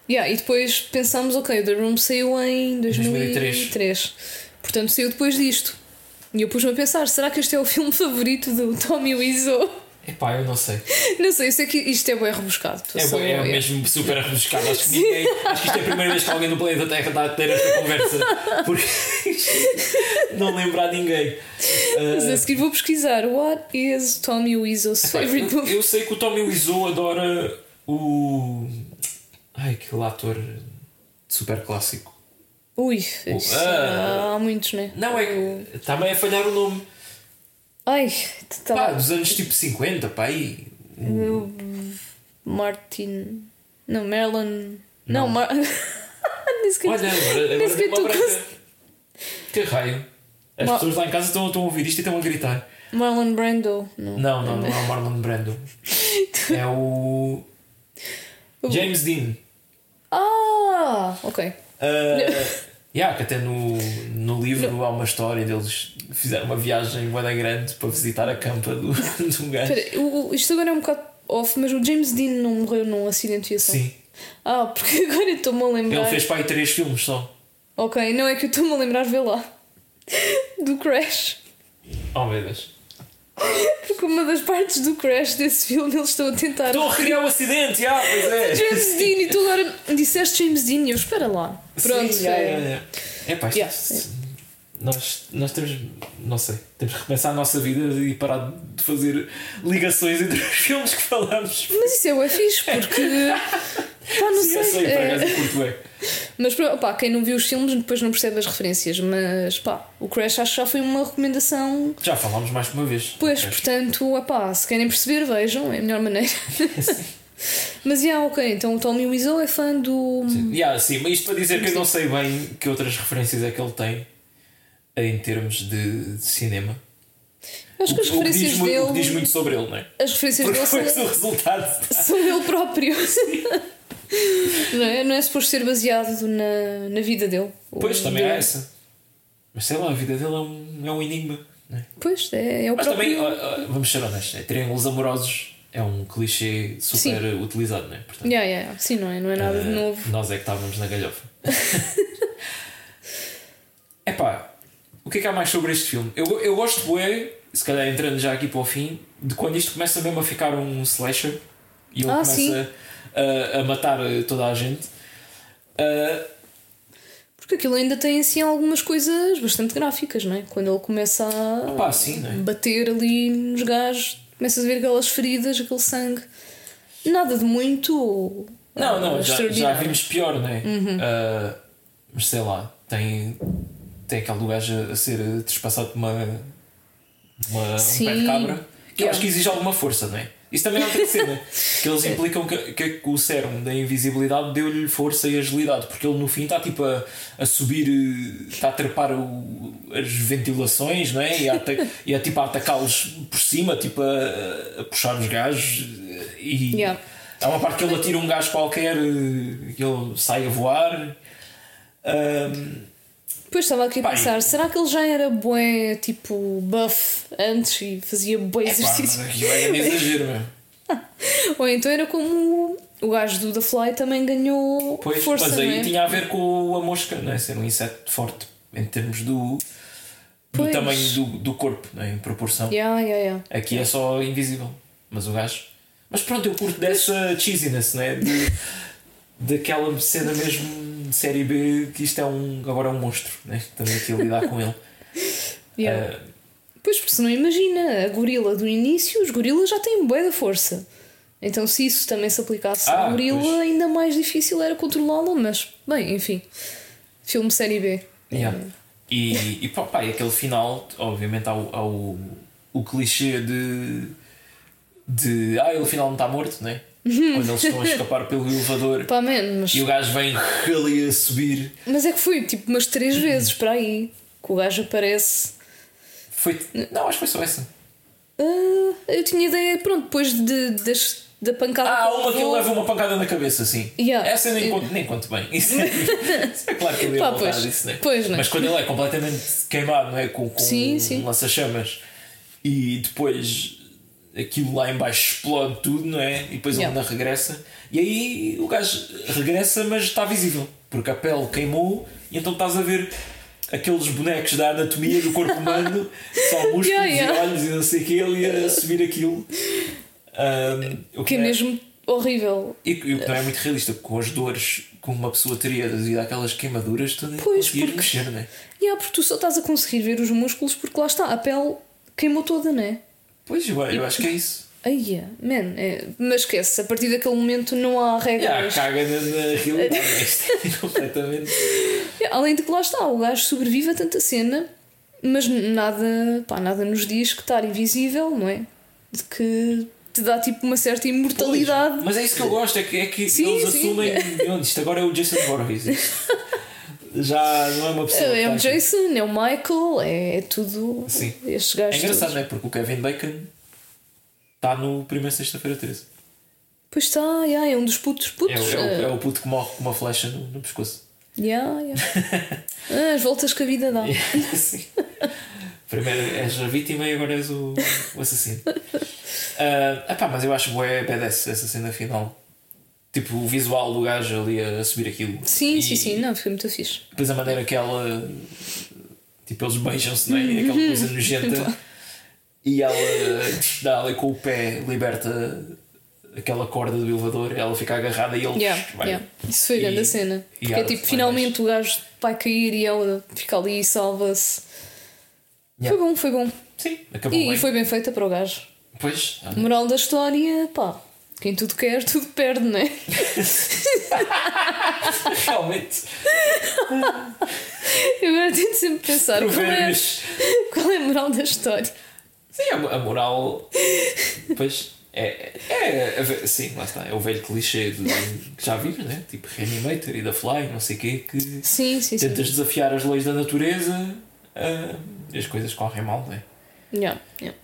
Yeah, e depois pensámos, ok, o The Room saiu em 2003. 2003. Portanto, saiu depois disto. E eu pus-me a pensar, será que este é o filme favorito do Tommy Wiseau? Epá, eu não sei. Não sei, eu sei que isto é bem rebuscado. É, Só- bué- é mesmo super rebuscado. Acho que, ninguém, acho que isto é a primeira vez que alguém no planeta Terra está a ter esta conversa. Porque não lembra a ninguém. Mas Ah, a seguir vou pesquisar. What is Tommy Wiseau's favorite eu, movie? eu sei que o Tommy Wiseau adora o. Ai, aquele ator super clássico. Ui, isso, ah. há muitos, né? Não, é. Está-me a falhar o nome. Ai, tá Pá, dos anos tipo 50, pá, aí. Martin. Não, Marilyn. Não. Não, Mar... Nem sequer- Olha, agora, nem agora uma tu. Que raio. As pessoas lá em casa estão, estão a ouvir isto e estão a gritar. Marlon Brando. Não. Não, não, não é o Marlon Brando. É o. James Dean. Ah, ok. Uh, yeah, que até no, no livro há uma história deles fizeram uma viagem bué grande para visitar a campa do, de um gajo. Espera, o- isto agora é um bocado off, mas o James Dean não morreu num acidente de aviação. Sim. Ah, porque agora eu estou-me a lembrar. Ele fez para aí três filmes só. Ok, não é que eu estou-me a lembrar, vê lá. Do Crash. Oh meu Deus. Porque uma das partes do Crash desse filme eles estão a tentar. Estou a recriar o acidente, ah, pois é. James Dean e tu agora disseste James Dean e eu espera lá. Pronto, Sim, yeah, yeah, yeah. É pá, Yeah. Nós, nós temos, não sei, temos que repensar a nossa vida e parar de fazer ligações entre os filmes que falamos. Mas isso é o fixe porque. Pá, não Sim, eu sei. sei, por é- acaso eu curto bem. Mas pá, pá, quem não viu os filmes depois não percebe as referências. Mas pá, o Crash acho que já foi uma recomendação. Já falámos mais que uma vez. Pois, portanto, epá, se querem perceber, vejam, é a melhor maneira. Mas já, ok, então o Tommy Wiseau é fã do. Yeah, sim, mas isto para dizer que eu não sei bem que outras referências é que ele tem em termos de, de cinema. Acho que as referências diz, muito- dele. diz muito sobre ele, não é? As referências Porque dele foi são, o resultado. são ele próprio. não, é? não é suposto ser baseado na, na vida dele. Pois, também é dele. essa. Mas sei lá, a vida dele é um, é um enigma. É? Pois, é, é o Mas próprio. também, vamos ser honestos, é, triângulos amorosos é um clichê super utilizado, não é? Portanto, Yeah, yeah. Sim, não é? Não é nada de eh, novo. Nós é que estávamos na galhofa. Epá, o que é que há mais sobre este filme? Eu, eu gosto, bué, se calhar entrando já aqui para o fim, de quando isto começa mesmo a ficar um slasher e ele Ah, começa a, a matar eh, toda a gente. Ah, Porque aquilo ainda tem assim algumas coisas bastante gráficas, não é? Quando ele começa a Pá, sim, é? bater ali nos gajos, começas a ver aquelas feridas, aquele sangue. Nada de muito. Não, não, já, já extraordinário. vimos pior, não é? Ah, mas sei lá, tem, tem aquele gajo a, ser trespassado por uma, uma, um pé de cabra que eu acho que exige alguma força, não é? Isso também é outra cena. que eles implicam que, que o cérebro da invisibilidade deu-lhe força e agilidade, porque ele no fim está tipo a, a subir, está a trepar o- as ventilações, não é? E a, e a, tipo, a atacá-los por cima, tipo a, a puxar os gajos e. Yeah. Há uma parte que ele atira um gajo qualquer eh, que ele sai a voar. Ahm, Depois estava aqui a Pá, pensar, será que ele já era bué, tipo, buff antes e fazia bué pá, mas exercício? aquilo é grande exagero. Ou então era como o gajo do The Fly também ganhou Pois, força, mas não aí é? tinha a ver com a mosca, não é? Ser um inseto forte em termos do, do tamanho do, do corpo, não é? em proporção. Yeah, yeah, yeah. Aqui é só invisível. Mas o gajo. Mas pronto, eu curto dessa cheesiness, não é? De, daquela cena mesmo de série B que isto é um. agora é um monstro, né? Estamos aqui a lidar com ele. Yeah. Ah, Pois, porque se não imagina, a gorila do início, os gorilas já têm bué da força. Então, se isso também se aplicasse Ah, à gorila, pois. ainda mais difícil era controlá-la, mas, bem, enfim. Filme série B. Yeah. E, e pá, pá, e aquele final, obviamente, há o, há o, o clichê de. de. Ah, ele afinal não está morto, né? Quando eles estão a escapar pelo elevador Pá, man, mas, e o gajo vem ali a subir. mas é que foi tipo umas três vezes para aí que o gajo aparece. Foi. Não, acho que foi só essa. Ah, eu tinha ideia, pronto, depois de, das- da pancada. Ah, uma que ele leva uma pancada na cabeça, assim. Yeah. Essa eu nem conto, nem conto bem. Isso é, isso é claro que ele ia Pá, pois. disso, né? Pois, né? Mas quando ele é completamente queimado, não é? Com, com Sim, sim. um lança-chamas e depois aquilo lá em baixo explode tudo, não é? E depois Yeah. ele ainda regressa. E aí o gajo regressa, mas está visível. Porque a pele queimou e então estás a ver aqueles bonecos da anatomia do corpo humano, só músculos Yeah, yeah. e olhos e não sei o que, ele ia subir aquilo. Um, o Que é mesmo horrível. E, e o que não é muito realista, com as dores que uma pessoa teria devido àquelas queimaduras, tu nem Pois, conseguias porque- mexer, não é? E yeah, porque tu só estás a conseguir ver os músculos porque lá está, a pele queimou toda, não é? Pois, eu, eu acho que é isso. Ai, yeah, man, é... mas esquece, a partir daquele momento não há Yeah, regras. caga na, na realidade, é completamente. Yeah, Além de que lá está, o gajo sobrevive a tanta cena, mas nada, pá, nada nos diz que estar invisível, não é? De que te dá tipo uma certa imortalidade. Mas é isso que eu gosto, é que, é que Sim, eles sim. assumem. "Não, Isto agora é o Jason Voorhees. Já não é uma pessoa. É o aqui." Jason, é o Michael, é, é tudo. Sim. Estes É gajos. engraçado, todos. não é? Porque o Kevin Bacon está no primeiro Sexta-feira 13. Pois está, yeah, é um dos putos É, putos. o- é, o, eh, é o puto que morre com uma flecha no, no pescoço. yeah, yeah. Ah, as voltas que a vida dá. Sim. Primeiro és a vítima e agora és o, o assassino. Ah, epá, mas eu acho bué badass essa cena final. Tipo, o visual do gajo ali a, subir aquilo. Sim, E sim, sim, não, foi muito fixe. Depois a maneira que ela. Tipo, eles beijam-se, não é? E aquela coisa nojenta. E ela dá ali com o pé, liberta aquela corda do elevador, ela fica agarrada e ele. Yeah, vai. yeah. Isso foi E- grande a cena. Porque é tipo, finalmente o gajo vai cair e ela fica ali e salva-se. Yeah. Foi bom, foi bom. Sim, acabou E, bem. e foi bem feita para o gajo. Pois. Moral da história, pá, quem tudo quer, tudo perde, não é? realmente. Eu agora tento sempre pensar qual é, qual é a moral da história. Sim, a, moral. Pois. É, é, é- Sim, lá está. É o velho clichê de, que já vimos, né? Tipo Reanimator e da Fly, não sei o quê, que Sim, sim, sim. tentas desafiar as leis da natureza ah, e as coisas correm mal, não é? Yeah, yeah.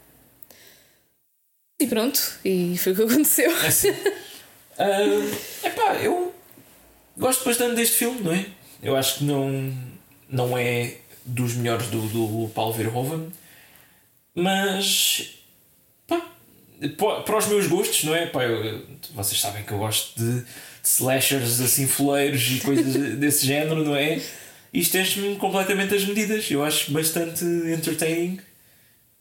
E pronto, e foi o que aconteceu. É assim. Ah, epá, eu gosto bastante deste filme, não é? Eu acho que não, não é dos melhores do, do Paulo Verhoeven, mas pá, pa- para os meus gostos, não é? Pá, eu- vocês sabem que eu gosto de, de slashers assim foleiros e coisas desse género, não é? Isto enche-me completamente as medidas. Eu acho bastante entertaining.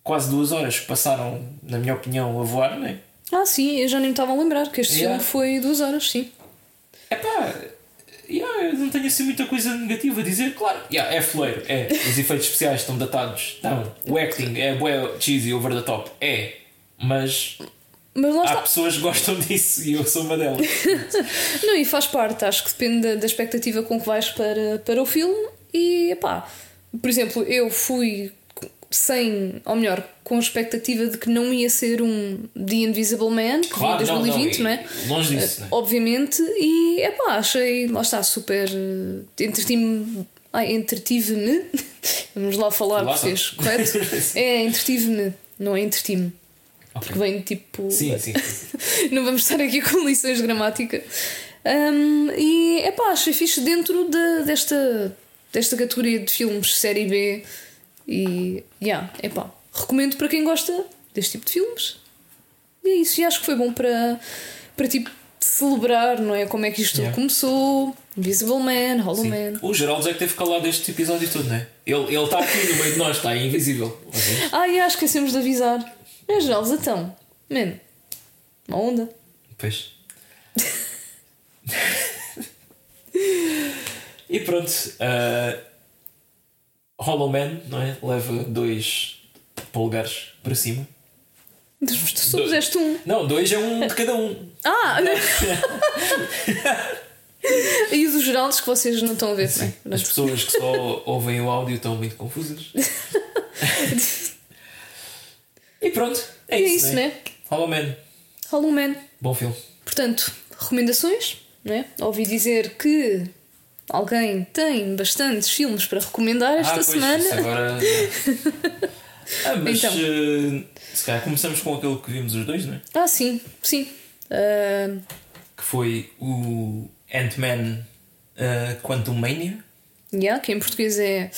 Quase duas horas que passaram, na minha opinião, a voar, não é? Ah, sim, eu já nem me estava a lembrar que este Yeah. filme foi duas horas, sim. Epá, yeah, eu não tenho assim muita coisa negativa a dizer. Claro, yeah, é fleiro, é. Os efeitos especiais estão datados, estão. O acting é bué cheesy, over the top, é. Mas há está. pessoas que gostam disso e eu sou uma delas. Não, e faz parte, acho que depende da, da expectativa com que vais para, para o filme. E pá, por exemplo, eu fui sem, ou melhor, com a expectativa de que não ia ser um The Invisible Man, que Claro, vinha em 2020, não, e- é? Longe disso, não é? Obviamente, e é pá, achei, lá está, super. eh, Entretive-me. Ai, entretive-me. Vamos lá falar Lá português, correto? é, entretive-me, não é entretive-me. Ok. Porque vem tipo. Sim, sim. não vamos estar aqui com lições de gramática. Um, e é pá, achei fixe dentro da- desta, desta categoria de filmes série B. E yeah, é pá, recomendo para quem gosta deste tipo de filmes. E é isso, e acho que foi bom para, para tipo celebrar, não é? Como é que isto tudo Yeah. começou. Invisible Man, Hollow Sim. Man. O Geraldo é que teve calado este episódio todo, não é? Ele ele está aqui no meio de nós, está invisível. Ah, e acho que esquecemos de avisar. É Geraldo, então. Man, uma onda. Pois. e pronto. ah, Hollow Man, não é? Leva dois polegares para cima. Tu só puseste um. Não, dois é um de cada um. Ah! e os Geraldos que vocês não estão a ver, não é? As pessoas que só ouvem o áudio estão muito confusas. e pronto, é, É isso, isso, né? né? Hollow Man, Hollow Man. bom filme. Portanto, recomendações, né? Ouvi dizer que alguém tem bastantes filmes para recomendar esta ah, pois, semana. agora. ah, mas Então. eh, se calhar começamos com aquele que vimos os dois, não é? Ah, sim, sim. Ah, Que foi o Ant-Man uh, Quantum Mania. yeah, que em português é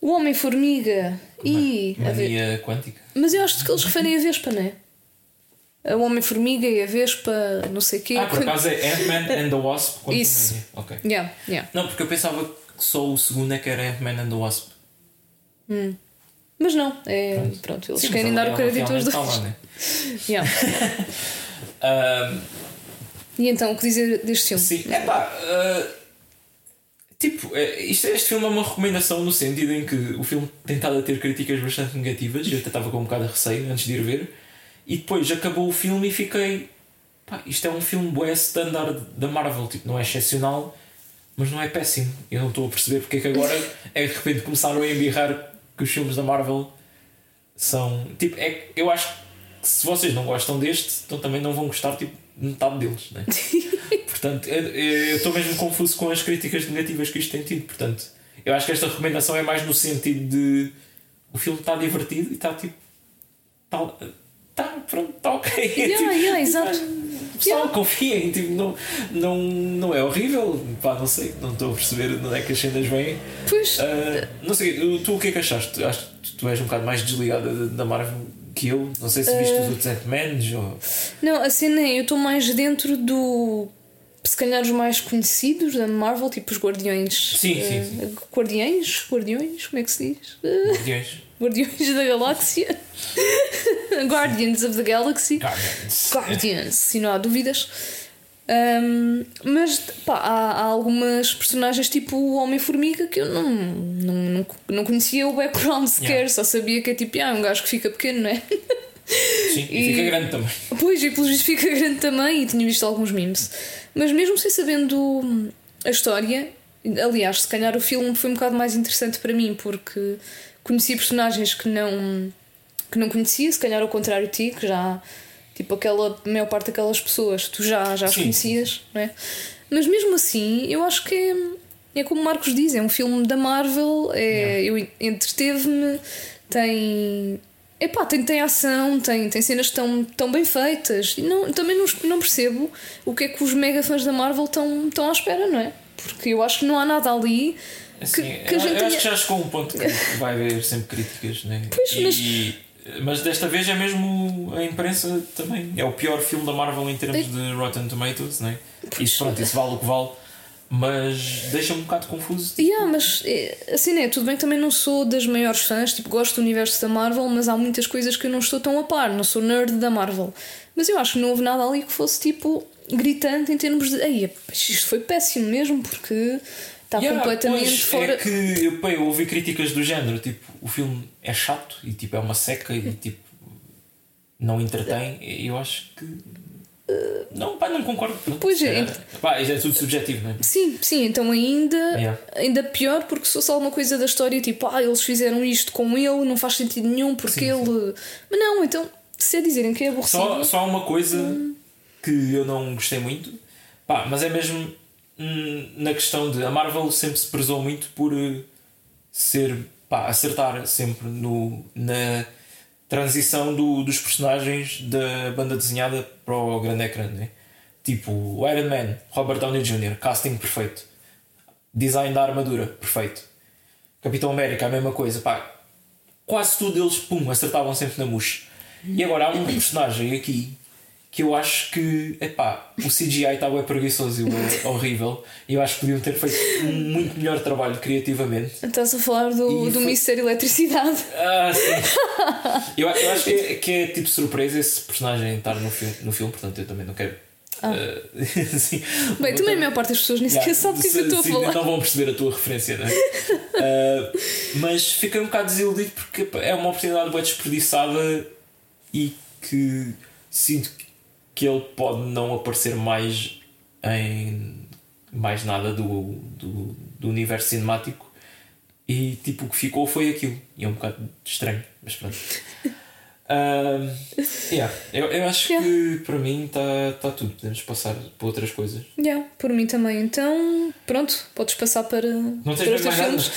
O Homem-Formiga e. a Mania Quântica. Mas eu acho que eles referem a Vespa, não é? O Homem-Formiga e a Vespa, não sei o quê. Ah, por acaso é Ant-Man and the Wasp Isso. Ok. Yeah, yeah. Não, porque eu pensava que só o segundo é que era Ant-Man and the Wasp. Mas não, é. Pronto, pronto eles Sim, querem dar ela- o crédito aos dois. está lá, né? Yeah. Ahm, E então, o que dizer deste filme? Sim, é pá. tipo, é, isto, este filme é uma recomendação no sentido em que o filme tem estado a ter críticas bastante negativas. Eu até estava com um bocado de receio antes de ir ver. E depois acabou o filme e fiquei. Pá, isto é um filme bué standard da Marvel. Tipo, não é excepcional, mas não é péssimo. Eu não estou a perceber porque é que agora é de repente começaram a embirrar que os filmes da Marvel são. Tipo, é, eu acho que se vocês não gostam deste, então também não vão gostar tipo, de metade deles, né? Portanto, eu- eu estou mesmo confuso com as críticas negativas que isto tem tido. Portanto, eu acho que esta recomendação é mais no sentido de o filme está divertido e está tipo. Está, está pronto, está ok. Yeah, yeah, exato. Pessoal, Yeah. confiem, tipo, não, não, não é horrível. Pá, não sei, não estou a perceber onde é que as cenas vêm. Pois, Ah, não sei, tu, o que é que achaste? Acho que tu és um bocado mais desligada da- Marvel que eu. Não sei se viste Ah. os outros Ant-Mans ou. não, a cena é, eu estou mais dentro do. Se calhar os mais conhecidos da Marvel, tipo os Guardiões. Sim, sim, eh, sim. Guardiões? Guardiões? Como é que se diz? Guardiões. Guardiões da Galáxia. Guardians of the Galaxy. Guardians. Guardians, se não há dúvidas. Ahm, mas pá, há, há algumas personagens tipo o Homem-Formiga que eu não, não, não, não conhecia o background sequer, Yeah. só sabia que é tipo, ah, um gajo que fica pequeno, não é? Sim, e, E- fica grande também. Pois, e pelos vistos fica grande também e tinha visto alguns memes. Mas mesmo sem sabendo a história, aliás, se calhar o filme foi um bocado mais interessante para mim porque conheci personagens que não, que não conhecia, se calhar ao contrário de ti, que já, tipo, aquela a maior parte daquelas pessoas tu já, já as Sim. conhecias, não é? Mas mesmo assim, eu acho que é, é como Marcos diz, é um filme da Marvel, é, eu entreteve-me, tem. Epá, tem, tem ação, tem, tem cenas tão, tão bem feitas. E não, também não, não percebo o que é que os mega fãs da Marvel estão, estão à espera, não é? Porque eu acho que não há nada ali Assim, que a eu, gente acho que já chegou a um ponto que vai haver sempre críticas, né? Pois, e, mas- e- mas desta vez é mesmo a imprensa também. É o pior filme da Marvel em termos de Rotten Tomatoes, né? Isso, pronto, isso vale o que vale, mas deixa-me um bocado confuso. Yeah, mas é, assim é, tudo bem que também não sou das maiores fãs, tipo, gosto do universo da Marvel, mas há muitas coisas que eu não estou tão a par, não sou nerd da Marvel. Mas eu acho que não houve nada ali que fosse tipo gritante em termos de. Ei, isto foi péssimo mesmo, porque está Yeah, completamente pois, fora. É que eu, pá, eu ouvi críticas do género, tipo, o filme é chato e tipo, é uma seca e tipo não entretém. E eu acho que. Não, pá, não concordo. Pronto, Pois é. é. Pá, é tudo subjetivo, não é? Sim, sim, então ainda, Yeah. ainda pior porque se fosse alguma coisa da história tipo, ah, eles fizeram isto com ele, não faz sentido nenhum porque Sim, ele. Mas não, então, se é dizerem que é aborrecido. Só, só uma coisa que eu não gostei muito, pá, mas é mesmo hum, na questão de a Marvel sempre se prezou muito por eh, ser pá, acertar sempre no, na transição do, dos personagens da banda desenhada para o grande ecrã, né? Tipo o Iron Man, Robert Downey Jr., casting perfeito, design da armadura perfeito, Capitão América, a mesma coisa, pá, quase tudo eles, pum, acertavam sempre na mousse. E agora há um personagem aqui que eu acho que, epá, o CGI está bem preguiçoso e horrível. E eu acho que podiam ter feito um muito melhor trabalho criativamente. Estás a falar do, E do foi- Mister Eletricidade. Ah, sim. eu, eu acho que é, que é tipo surpresa esse personagem estar no filme, no filme portanto eu também não quero. ah, sim. Bem, também a maior parte das pessoas nem Yeah, sequer sabe o que é que eu estou a falar. Não vão perceber a tua referência, não é? Ah, mas fiquei um bocado desiludido porque é uma oportunidade bem desperdiçada e que sinto que ele pode não aparecer mais em mais nada do, do, do universo cinemático e tipo o que ficou foi aquilo e é um bocado estranho, mas pronto. Ah, yeah, eu, eu acho Yeah. que para mim está tá tudo. Podemos passar para outras coisas. Yeah, por mim também. Então, pronto, podes passar para, tens para mesmo os teus mais nada? filmes.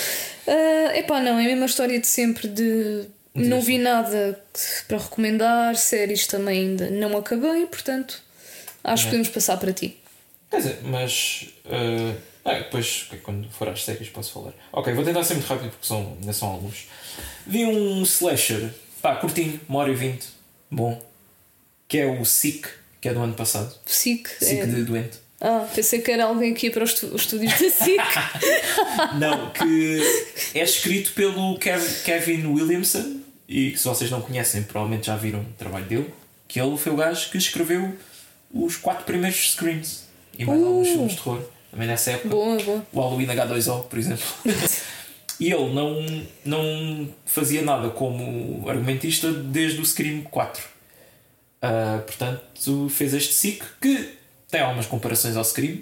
Ah, epá, não, é a mesma história de sempre de não vi nada para recomendar, séries também ainda não acabei, portanto acho que É. podemos passar para ti. Quer dizer, mas. eh, ah, depois, quando for às séries, posso falar. Ok, vou tentar ser muito rápido porque são, ainda são alguns. Vi um slasher, pá, curtinho, uma hora e vinte, bom, que é o Sick, que é do ano passado. Sick, Sick é, de doente. Ah, pensei que era alguém que ia para os, estu- os estúdios da SIC. Não, que é escrito pelo Kev- Kevin Williamson e que se vocês não conhecem, provavelmente já viram o trabalho dele. Que ele foi o gajo que escreveu os quatro primeiros Screams e mais Uh. alguns filmes de terror. Também nessa época. boa, boa. O Halloween H2O, por exemplo. e ele não, não fazia nada como argumentista desde o Scream 4. Ah, portanto, fez este SIC que tem algumas comparações ao Scream,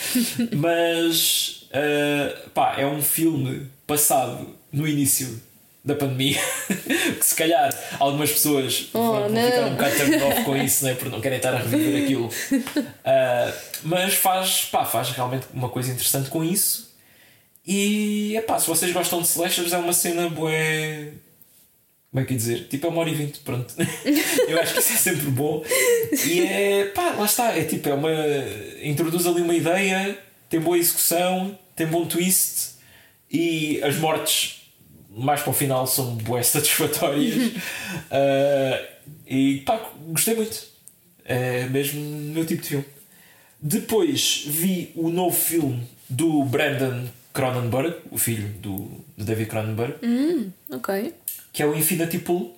mas ah, pá, é um filme passado no início da pandemia que se calhar algumas pessoas Oh, vão, não. ficar um bocado turned off com isso, né? porque não querem estar a reviver aquilo. Ah, mas faz, pá, faz realmente uma coisa interessante com isso. E epá, se vocês gostam de slashers, é uma cena bué. Como é que ia dizer? Tipo, é uma hora e vinte, pronto. Eu acho que isso é sempre bom. E é. pá, lá está. É tipo, é uma. Introduz ali uma ideia, tem boa execução, tem bom twist e as mortes mais para o final são bué satisfatórias. Ah, e pá, gostei muito. É mesmo o meu tipo de filme. Depois vi o novo filme do Brandon Cronenberg, o filho do, do David Cronenberg, Hum, ok. que é o Infinity Pool,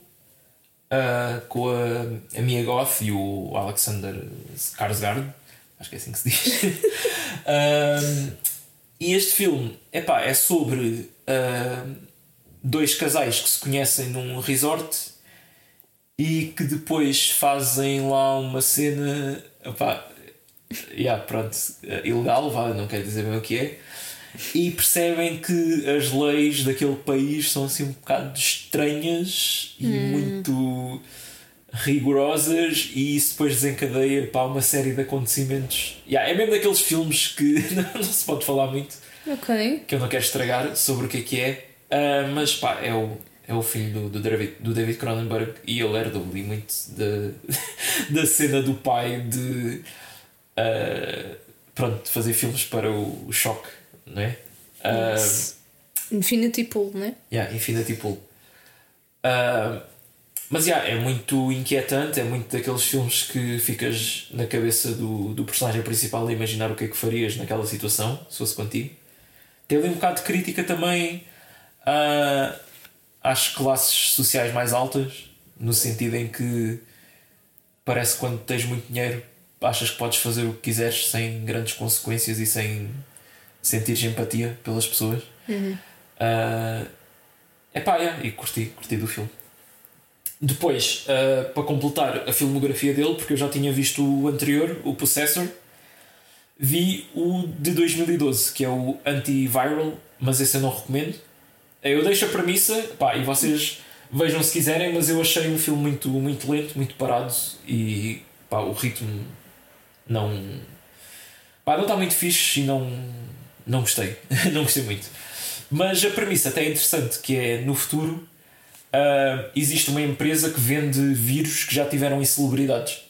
ah, com a, a Mia Goth e o Alexander Skarsgård, acho que é assim que se diz. Ah, e este filme epá, é sobre ah, dois casais que se conhecem num resort e que depois fazem lá uma cena epá, yeah, pronto, ilegal, vá, não quero dizer bem o que é, e percebem que as leis daquele país são assim um bocado estranhas e muito rigorosas e isso depois desencadeia para uma série de acontecimentos. Yeah, é mesmo daqueles filmes que não se pode falar muito, Ok. que eu não quero estragar sobre o que é que é, ah, mas pá, é o, é o filho do, do, David, do David Cronenberg e ele herdou ali muito da, da cena do pai de ah, pronto, fazer filmes para o, o choque, não é? Ah, Infinity Pool, né? Yeah, Infinity Pool. Ah, mas yeah, é muito inquietante, é muito daqueles filmes que ficas na cabeça do, do personagem principal a imaginar o que é que farias naquela situação, se fosse contigo. Tem ali um bocado de crítica também ah, às classes sociais mais altas, no sentido em que parece que quando tens muito dinheiro achas que podes fazer o que quiseres sem grandes consequências e sem sentir empatia pelas pessoas. Ah, epá, yeah, e curti, curti do filme. Depois, ah, para completar a filmografia dele, porque eu já tinha visto o anterior, o Possessor, vi o de 2012, que é o Antiviral, mas esse eu não recomendo. Eu deixo a premissa, pá, e vocês vejam se quiserem, mas eu achei um filme muito, muito lento, muito parado e pá, o ritmo não. Pá, não está muito fixe e não, não gostei. não gostei muito. Mas a premissa até é interessante, que é no futuro ah, existe uma empresa que vende vírus que já tiveram celebridades.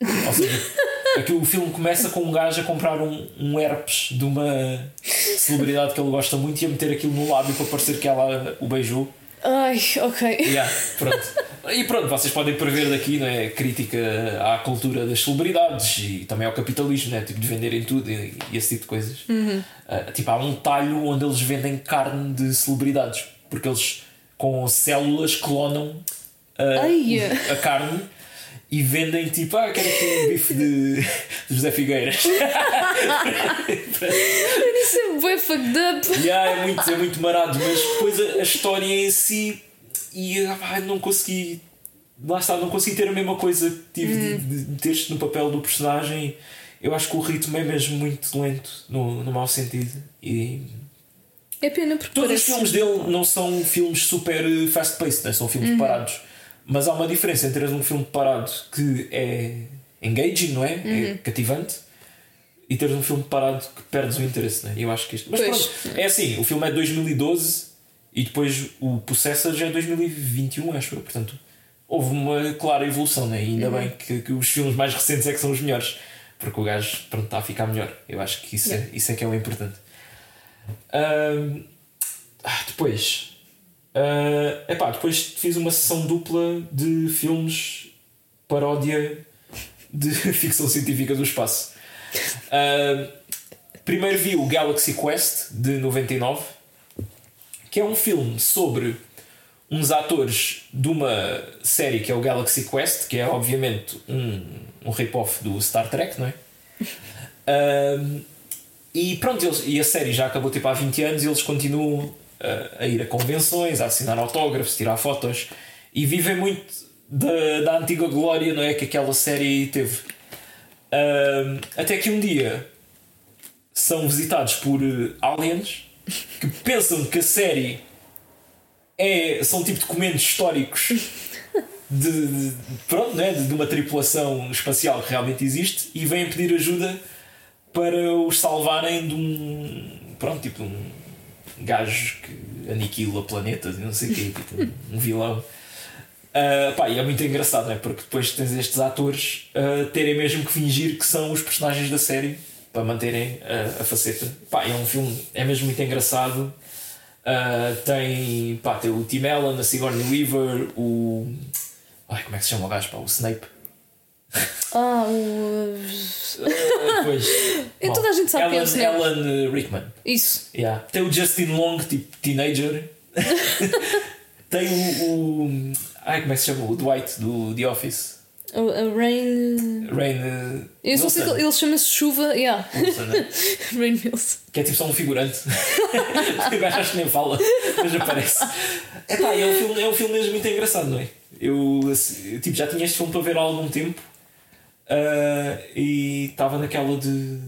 Ou seja, aqui o filme começa com um gajo a comprar um, um herpes de uma celebridade que ele gosta muito e a meter aquilo no lábio para parecer que ela o beijou. Ai, ok. Yeah, pronto. E pronto, vocês podem prever daqui, não é? Crítica à cultura das celebridades e também ao capitalismo, né? Tipo de venderem tudo e, e esse tipo de coisas. Ah, tipo, há um talho onde eles vendem carne de celebridades porque eles com células clonam Ai. a carne e vendem tipo, ah, quero aqui um bife de, de José Figueiras. Isso é bué fucked up. Yeah, é, muito, é muito marado, mas depois a, a história em si e ah, não consegui. Lá está, não consegui ter a mesma coisa que tive de, de meter-te no papel do personagem. Eu acho que o ritmo é mesmo muito lento, no, no mau sentido. E É pena porque todos parece... os filmes dele não são filmes super fast-paced, né? são filmes parados. Mas há uma diferença entre um filme parado que é engaging, não é? É cativante. E teres um filme parado que perdes o interesse, né? Eu acho que isto. Mas Pois. pronto, é assim: o filme é de 2012 e depois o Possessor já é 2021, acho eu. Portanto, houve uma clara evolução, né? E ainda bem que, que os filmes mais recentes é que são os melhores, porque o gajo pronto, está a ficar melhor. Eu acho que isso, é, isso é que é o importante. Ah, depois. Ah, epá, depois fiz uma sessão dupla de filmes paródia de ficção científica do espaço. Uh, primeiro vi o Galaxy Quest de 99, que é um filme sobre uns atores de uma série que é o Galaxy Quest, que é obviamente um, um rip-off do Star Trek, não é? Uh, e pronto, eles, e a série já acabou tipo há 20 anos e eles continuam a ir a convenções, a assinar autógrafos, tirar fotos e vivem muito da, da antiga glória não é, que aquela série teve. Até que um dia são visitados por aliens que pensam que a série é, são tipo documentos históricos de, de, pronto, né, de, de uma tripulação espacial que realmente existe e vêm pedir ajuda para os salvarem de um. Pronto, tipo um gajo que aniquila planetas e não sei o quê, tipo um, vilão. Uh, pá, e é muito engraçado, não é? Porque depois tens estes atores uh, terem mesmo que fingir que são os personagens da série para manterem uh, a faceta. Pá, é um filme, é mesmo muito engraçado. Uh, tem, pá, tem o Tim Allen, a Sigourney Weaver, o. Ai, como é que se chama o gajo? Pá? O Snape. Ah, o. Uh, pois. Bom, toda a gente sabe Alan, quem é o Alan Rickman. Isso. Yeah. Tem o Justin Long, tipo teenager. tem o, o. Ai, como é que se chama? O Dwight do The Office. O, a Rain. Rain. Uh, Eu só sei que ele chama-se Chuva. Yeah. Wilson, né? Rain Mills. Que é tipo só um figurante. o gajo acho que nem fala, mas aparece. Epá, é, um filme, é um filme mesmo muito engraçado, não é? Eu, assim, eu, tipo, já tinha este filme para ver há algum tempo uh, e estava naquela de.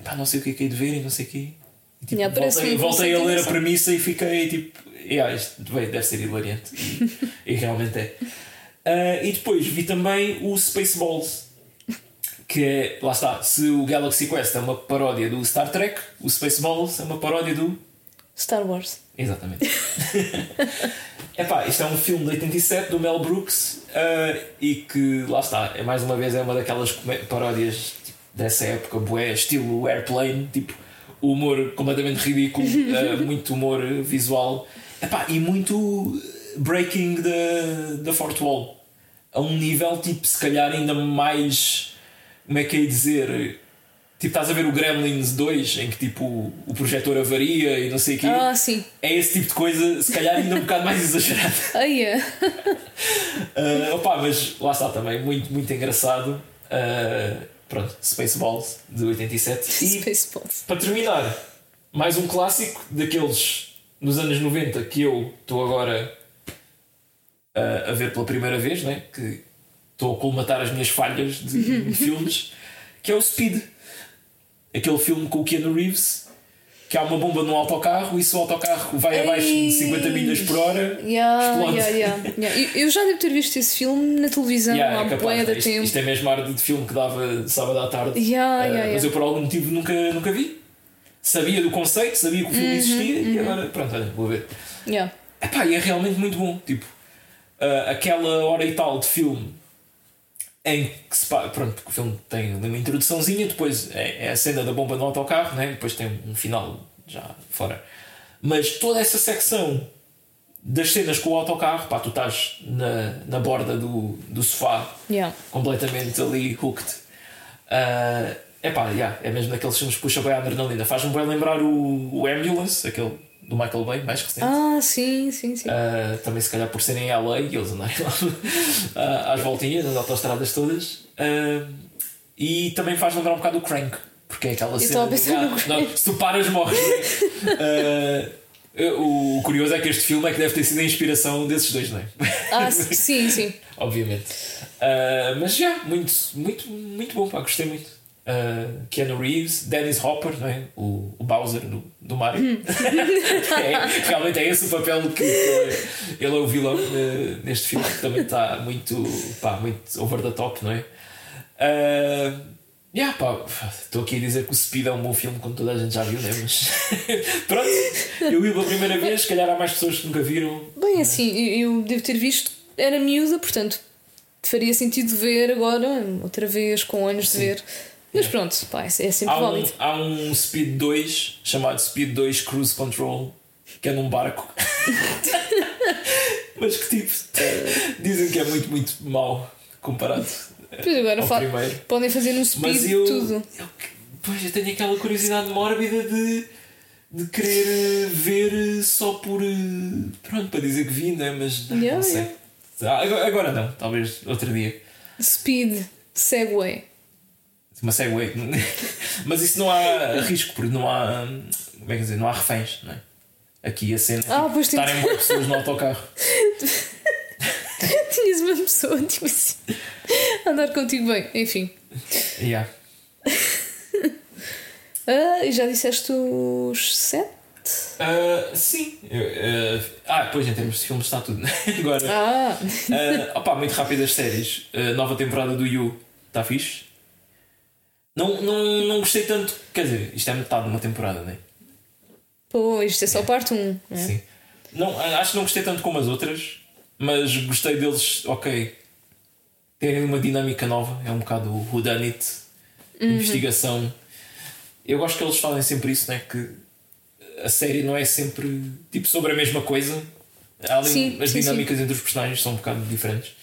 Epá, não sei o que é que é de ver e não sei o quê. E, tipo, Yeah, voltei voltei a conceito ler a premissa e fiquei tipo. Yeah, isto bem, deve ser hilariante. E, e realmente é. Uh, e depois vi também o Spaceballs. Que é, lá está, se o Galaxy Quest é uma paródia do Star Trek, o Spaceballs é uma paródia do. Star Wars. Exatamente. Epá, isto é um filme de 87 do Mel Brooks uh, e que, lá está, é mais uma vez é uma daquelas paródias tipo, dessa época, bué, estilo Airplane, tipo humor completamente ridículo, uh, muito humor visual Epá, e muito breaking da da fourth wall a um nível tipo, se calhar ainda mais, como é que é dizer? Tipo, estás a ver o Gremlins 2 em que tipo o projetor avaria e não sei o quê. Ah, sim. É esse tipo de coisa, se calhar ainda um bocado mais exagerado. Ah, yeah. Uh, opa, mas lá está também, muito, muito engraçado. Uh, pronto, Spaceballs de 87. E Spaceballs. para terminar, mais um clássico daqueles nos anos 90 que eu estou agora uh, a ver pela primeira vez, né? que estou a colmatar as minhas falhas de, de filmes, que é o Speed. Aquele filme com o Keanu Reeves. Que há uma bomba num autocarro e se o autocarro vai abaixo de 50 milhas por hora, Yeah, explode. yeah, yeah. Eu- Eu já devo ter visto esse filme na televisão Yeah, há é capaz, de isto, tempo. isto é mesmo a arte de filme que dava sábado à tarde. Uh, Mas eu por algum motivo nunca, nunca vi. Sabia do conceito, sabia que o Uhum, filme existia e agora, pronto, olha, vou ver. Epá, e é realmente muito bom. Tipo, uh, aquela hora e tal de filme em que se pronto, porque o filme tem uma introduçãozinha, depois é, é a cena da bomba no autocarro, né? depois tem um final já fora. Mas toda essa secção das cenas com o autocarro, pá, tu estás na, na borda do, do sofá, Yeah. completamente ali hooked. Uh, epá, yeah, é mesmo daqueles filmes que puxa bem a adrenalina. Faz-me bem lembrar o, o Ambulance, aquele do Michael Bay, mais recente. Ah, sim, sim, sim. Uh, também se calhar por serem em LA e eles andarem lá uh, às voltinhas, nas autostradas todas. Uh, e também faz lembrar um bocado o Crank, porque é aquela Eu cena. de, ah, não, se tu paras, morres. né? O curioso é que este filme é que deve ter sido a inspiração desses dois, não é? Ah, sim, sim. Obviamente. Mas já, muito, muito, muito bom, pá, gostei muito. Uh, Keanu Reeves, Dennis Hopper, é? o, o Bowser do, do Mario. é, realmente é esse o papel que ele é, ele é o vilão uh, neste filme, que também está muito, pá, muito over the top, não é? Uh, yeah, pá, estou aqui a dizer que o Speed é um bom filme, como toda a gente já viu, né? Mas pronto, eu vi pela primeira vez, se calhar há mais pessoas que nunca viram. Bem, assim, eu eu devo ter visto, era miúda, portanto faria sentido ver agora, outra vez, com anos de ver. Mas pronto, pá, é é sempre Há um, válido. há um Speed 2 chamado Speed 2 Cruise Control que é num barco. Mas que tipo, dizem que é muito, muito mau comparado Pois agora ao primeiro. podem fazer no speed Mas eu, tudo. eu Pois, eu tenho aquela curiosidade mórbida de, de querer ver só por. eh, Pronto, para dizer que vi, né? Mas não, Yeah, não sei. Ah, Agora, agora não, talvez outro dia. Speed, Segway. Uma segue. Mas isso não há risco, porque não há. hum, Como é que dizer? Não há reféns, não é? Aqui a cena. Ah, tipo, pois estarem boas pessoas no autocarro. Tinhas uma pessoa, tipo assim, andar contigo bem. Enfim. Yeah. Ah, e já disseste os sete? Ah, sim. Eu, ah, ah, pois em termos de filmes está tudo. Agora. Ah, Ah, opá, muito rápido as séries. Nova temporada do You está fixe. Não, não, não gostei tanto. Quer dizer, isto é metade de uma temporada, não é? pô, isto é só parte 1. Um, Sim. Não, acho que não gostei tanto como as outras, mas gostei deles, ok. Terem uma dinâmica nova, é um bocado o Who Done It, investigação. Eu gosto que eles falem sempre isso, né? Que a série não é sempre tipo sobre a mesma coisa. Além, Sim, as sim, dinâmicas entre os personagens são um bocado diferentes.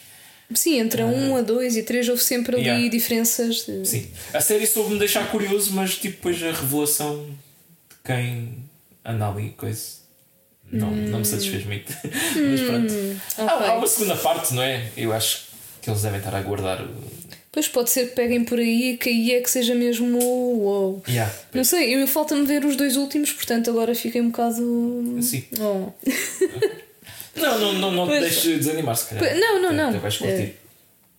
Sim, entre a 1, a 2 e a 3 houve sempre ali Yeah. diferenças. De... Sim. A série soube-me deixar curioso, mas tipo, depois a revelação de quem anda ali, coisa. Não, não me satisfez muito. mas pronto. Há, Hum. ok. há uma segunda parte, não é? Eu acho que eles devem estar a aguardar. o- Pois pode ser que peguem por aí e que aí é que seja mesmo o uou. Yeah. Não sei, eu falta-me ver os dois últimos, portanto agora fiquei um bocado. Sim. Oh. Não, não, não, não te deixes desanimar, se calhar. Não, não, Até- não. até vais curtir.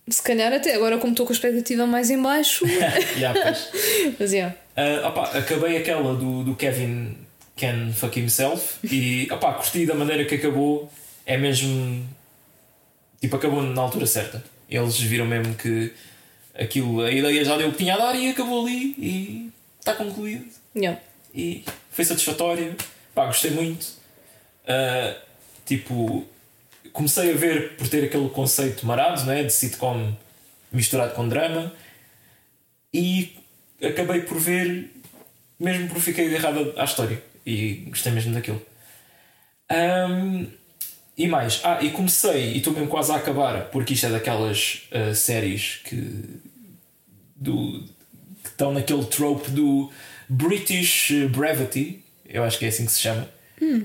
Se calhar até agora, como estou com a expectativa mais em baixo. Yeah, pois. mas yeah. Ah, opá, acabei aquela do, do Kevin Can Fuck Himself e opá, curti da maneira que acabou. É mesmo. Tipo, acabou na altura certa. Eles viram mesmo que aquilo, a ideia já deu o que tinha a dar e acabou ali e está concluído. Yeah. E foi satisfatório. Pá, gostei muito. Ah, tipo, comecei a ver por ter aquele conceito marado, né, de sitcom misturado com drama. E acabei por ver, mesmo porque fiquei agarrado à história. E gostei mesmo daquilo. Ahm, e mais, ah, e comecei, e estou mesmo quase a acabar, porque isto é daquelas ah, séries que, do, que estão naquele trope do British Brevity, eu acho que é assim que se chama,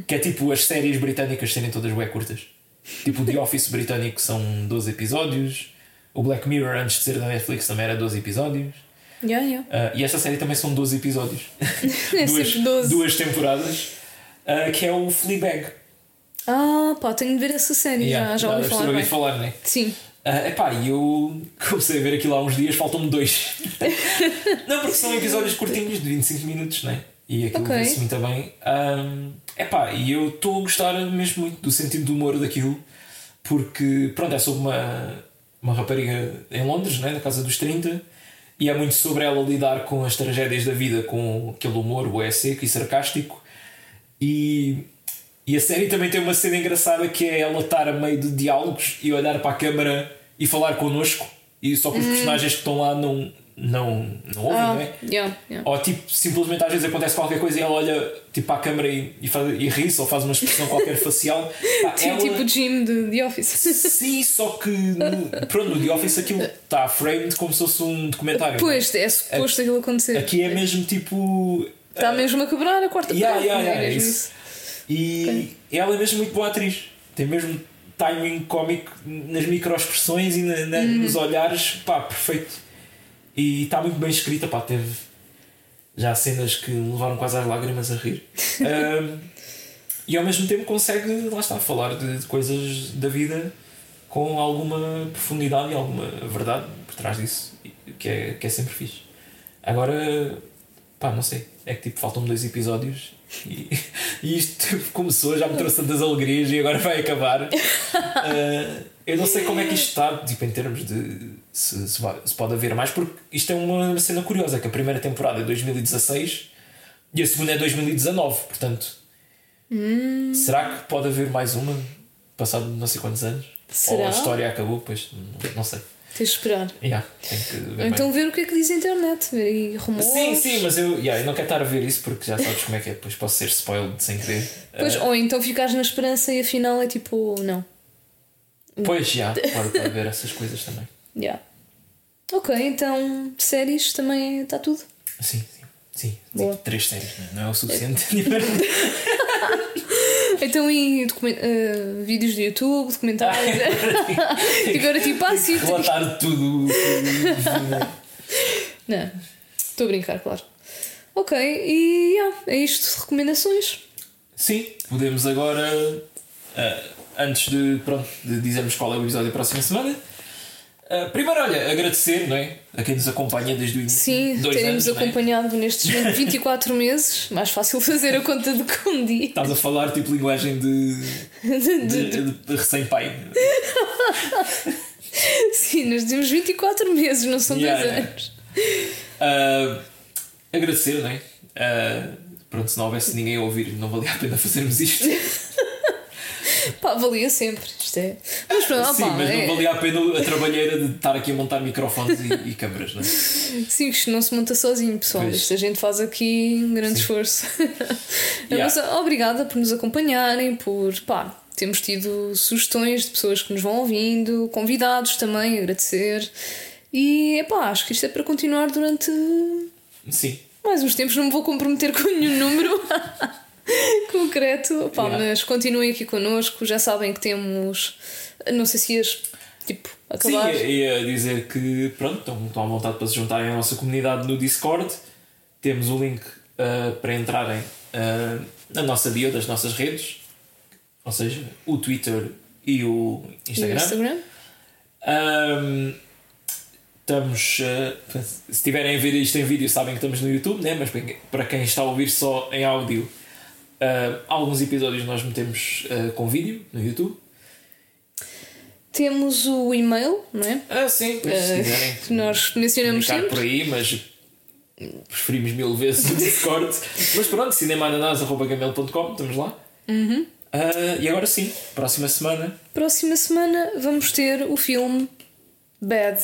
que é tipo as séries britânicas serem todas bem curtas. Tipo o The Office britânico são 12 episódios, o Black Mirror antes de ser da Netflix também era 12 episódios. Yeah, yeah. Ah, e esta série também são 12 episódios. É duas, sempre 12. duas temporadas. ah, que é o Fleabag. Ah, pá, tenho de ver essa série Yeah, já, já ouvi falar. bem. falar, né? Sim. Ah, epá, e eu comecei a ver aquilo há uns dias, faltam-me dois. não, porque são episódios curtinhos de 25 minutos, né? E aquilo Ok. vê-se muito bem. Um, epá, e eu estou a gostar mesmo muito do sentido do humor daquilo, porque, pronto, é sobre uma, uma rapariga em Londres, né? na casa dos 30, e é muito sobre ela lidar com as tragédias da vida com aquele humor, o é seco e sarcástico. E, e a série também tem uma cena engraçada que é ela estar a meio de diálogos e olhar para a câmara e falar connosco, e só que os personagens que estão lá não, não, não ouvem. Ah, não é? yeah, yeah. Ou tipo, simplesmente às vezes acontece qualquer coisa e ela olha tipo, para a câmara e, e, faz, e ri-se ou faz uma expressão qualquer facial. Pá, Sim, ela- tipo Jim de The Office. Sim, só que no, pronto, no The Office aquilo está framed como se fosse um documentário. Pois, é suposto aquilo acontecer. Aqui é mesmo tipo. Está mesmo a quebrar a quarta Yeah, parede, yeah, é yeah, é mesmo isso. E ela é mesmo muito boa atriz. Tem mesmo timing cómico nas microexpressões e na- na- Uhum. nos olhares, pá, perfeito. E está muito bem escrita, pá, teve já cenas que me levaram quase às lágrimas a rir. Ahm, e ao mesmo tempo consegue, lá está, falar de, de coisas da vida com alguma profundidade e alguma verdade por trás disso, que é, que é sempre fixe. Agora, pá, não sei, é que tipo, faltam-me dois episódios e, e isto começou, já me trouxe tantas alegrias e agora vai acabar. Ah, eu não sei como é que isto está, tipo, em termos de se, se, vai- se pode haver mais, porque isto é uma cena curiosa, que a primeira temporada é 2016 e a segunda é 2019, portanto. Será que pode haver mais uma passado não sei quantos anos? Ou Será? a história acabou, pois não, não sei. Tens de esperar. Yeah, tem que ver Ou então bem. ver o que é que diz a internet, ver aí rumores. Sim, sim, mas eu, yeah, eu não quero estar a ver isso porque já sabes como é que é, depois posso ser spoiled sem querer. Pois, Ah, ou então ficares na esperança e afinal é tipo, não. Pois já, pode, pode haver essas coisas também. Yeah. Ok, então séries também está tudo. Sim, sim. Sim, Boa. tipo, três séries, não é? é o suficiente. Então, em document- eh, vídeos do YouTube, documentários. e agora, tipo, ah, sim. Relatar tudo. Não, estou a brincar, claro. Ok, e yeah, é isto recomendações. Sim, podemos agora, ah, antes de, pronto, de dizermos qual é o episódio da próxima semana. ah, primeiro, olha, agradecer não é? a quem nos acompanha desde o início. Sim, terem-nos é? acompanhado nestes 24 meses. Mais fácil fazer a conta do que um dia. Estás a falar tipo linguagem de, De- de, de- de recém-pai. Sim, nós temos 24 meses, não são Yeah, dois yeah. anos. Ah, agradecer, não é? Ah, pronto, se não houvesse ninguém a ouvir, não valia a pena fazermos isto. Pá, valia sempre. Isto é. Mas pronto, ah, Sim, pá, mas é- não valia a pena a trabalheira de estar aqui a montar microfones e, e câmaras, não é? Sim, isto não se monta sozinho, pessoal. Pois. Isto a gente faz aqui um grande Sim. esforço. Yeah. Mas obrigada por nos acompanharem, por pá, temos tido sugestões de pessoas que nos vão ouvindo, convidados também, agradecer. E epá, acho que isto é para continuar durante Sim. mais uns tempos. Não me vou comprometer com nenhum número concreto, pá, Yeah. mas continuem aqui connosco. Já sabem que temos. Não sei se ias tipo acabar. Sim, ia dizer que pronto, estão, estão à vontade para se juntarem à nossa comunidade no Discord. Temos o link ah, para entrarem ah, na nossa bio das nossas redes, ou seja, o Twitter e o E Instagram. o Instagram. Ahm, estamos. ah, se estiverem a ver isto em vídeo, sabem que estamos no YouTube, né? mas bem, para quem está a ouvir só em áudio, ah, alguns episódios nós metemos ah, com vídeo no YouTube. Temos o e-mail, não é? Ah, sim, pois, se Eh, quiserem. que nós mencionamos sempre. por aí, mas preferimos mil vezes o Discord. mas pronto, cinemananás.gmail.com, estamos lá. Uhum. Ah, e agora sim, próxima semana. Próxima semana vamos ter o filme Bad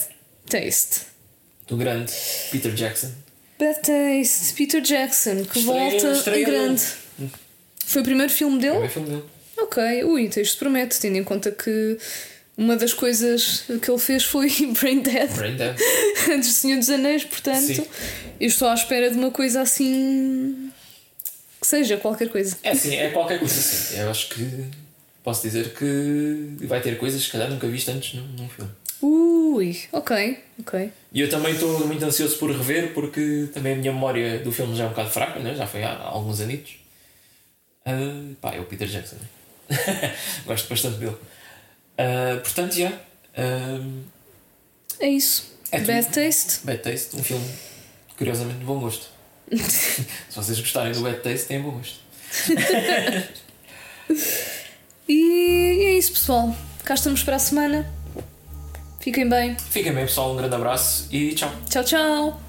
Taste. Do grande Peter Jackson. Bad Taste, Peter Jackson, que Estreia- volta estreia em grande. Foi o primeiro filme É o dele? filme dele. Ok, ui, então isto promete, tendo em conta que uma das coisas que ele fez foi Brain Dead Brain Dead. antes do Senhor dos Anéis, portanto, Sim. eu estou à espera de uma coisa assim. que seja qualquer coisa. É assim, é qualquer coisa assim. Eu acho que posso dizer que vai ter coisas que calhar nunca viste antes num, num filme. Ui, ok, ok. E eu também estou muito ansioso por rever porque também a minha memória do filme já é um bocado fraca, né? já foi há alguns anitos. Ah, pá, é o Peter Jackson. né? Gosto bastante dele. Ah, portanto, já. ah, É isso. É tudo. Bad Taste. Bad Taste, um filme curiosamente de bom gosto. Se vocês gostarem do Bad Taste, têm bom gosto. E é isso, pessoal. Cá estamos para a semana. Fiquem bem. Fiquem bem, pessoal. Um grande abraço e tchau. Tchau, tchau.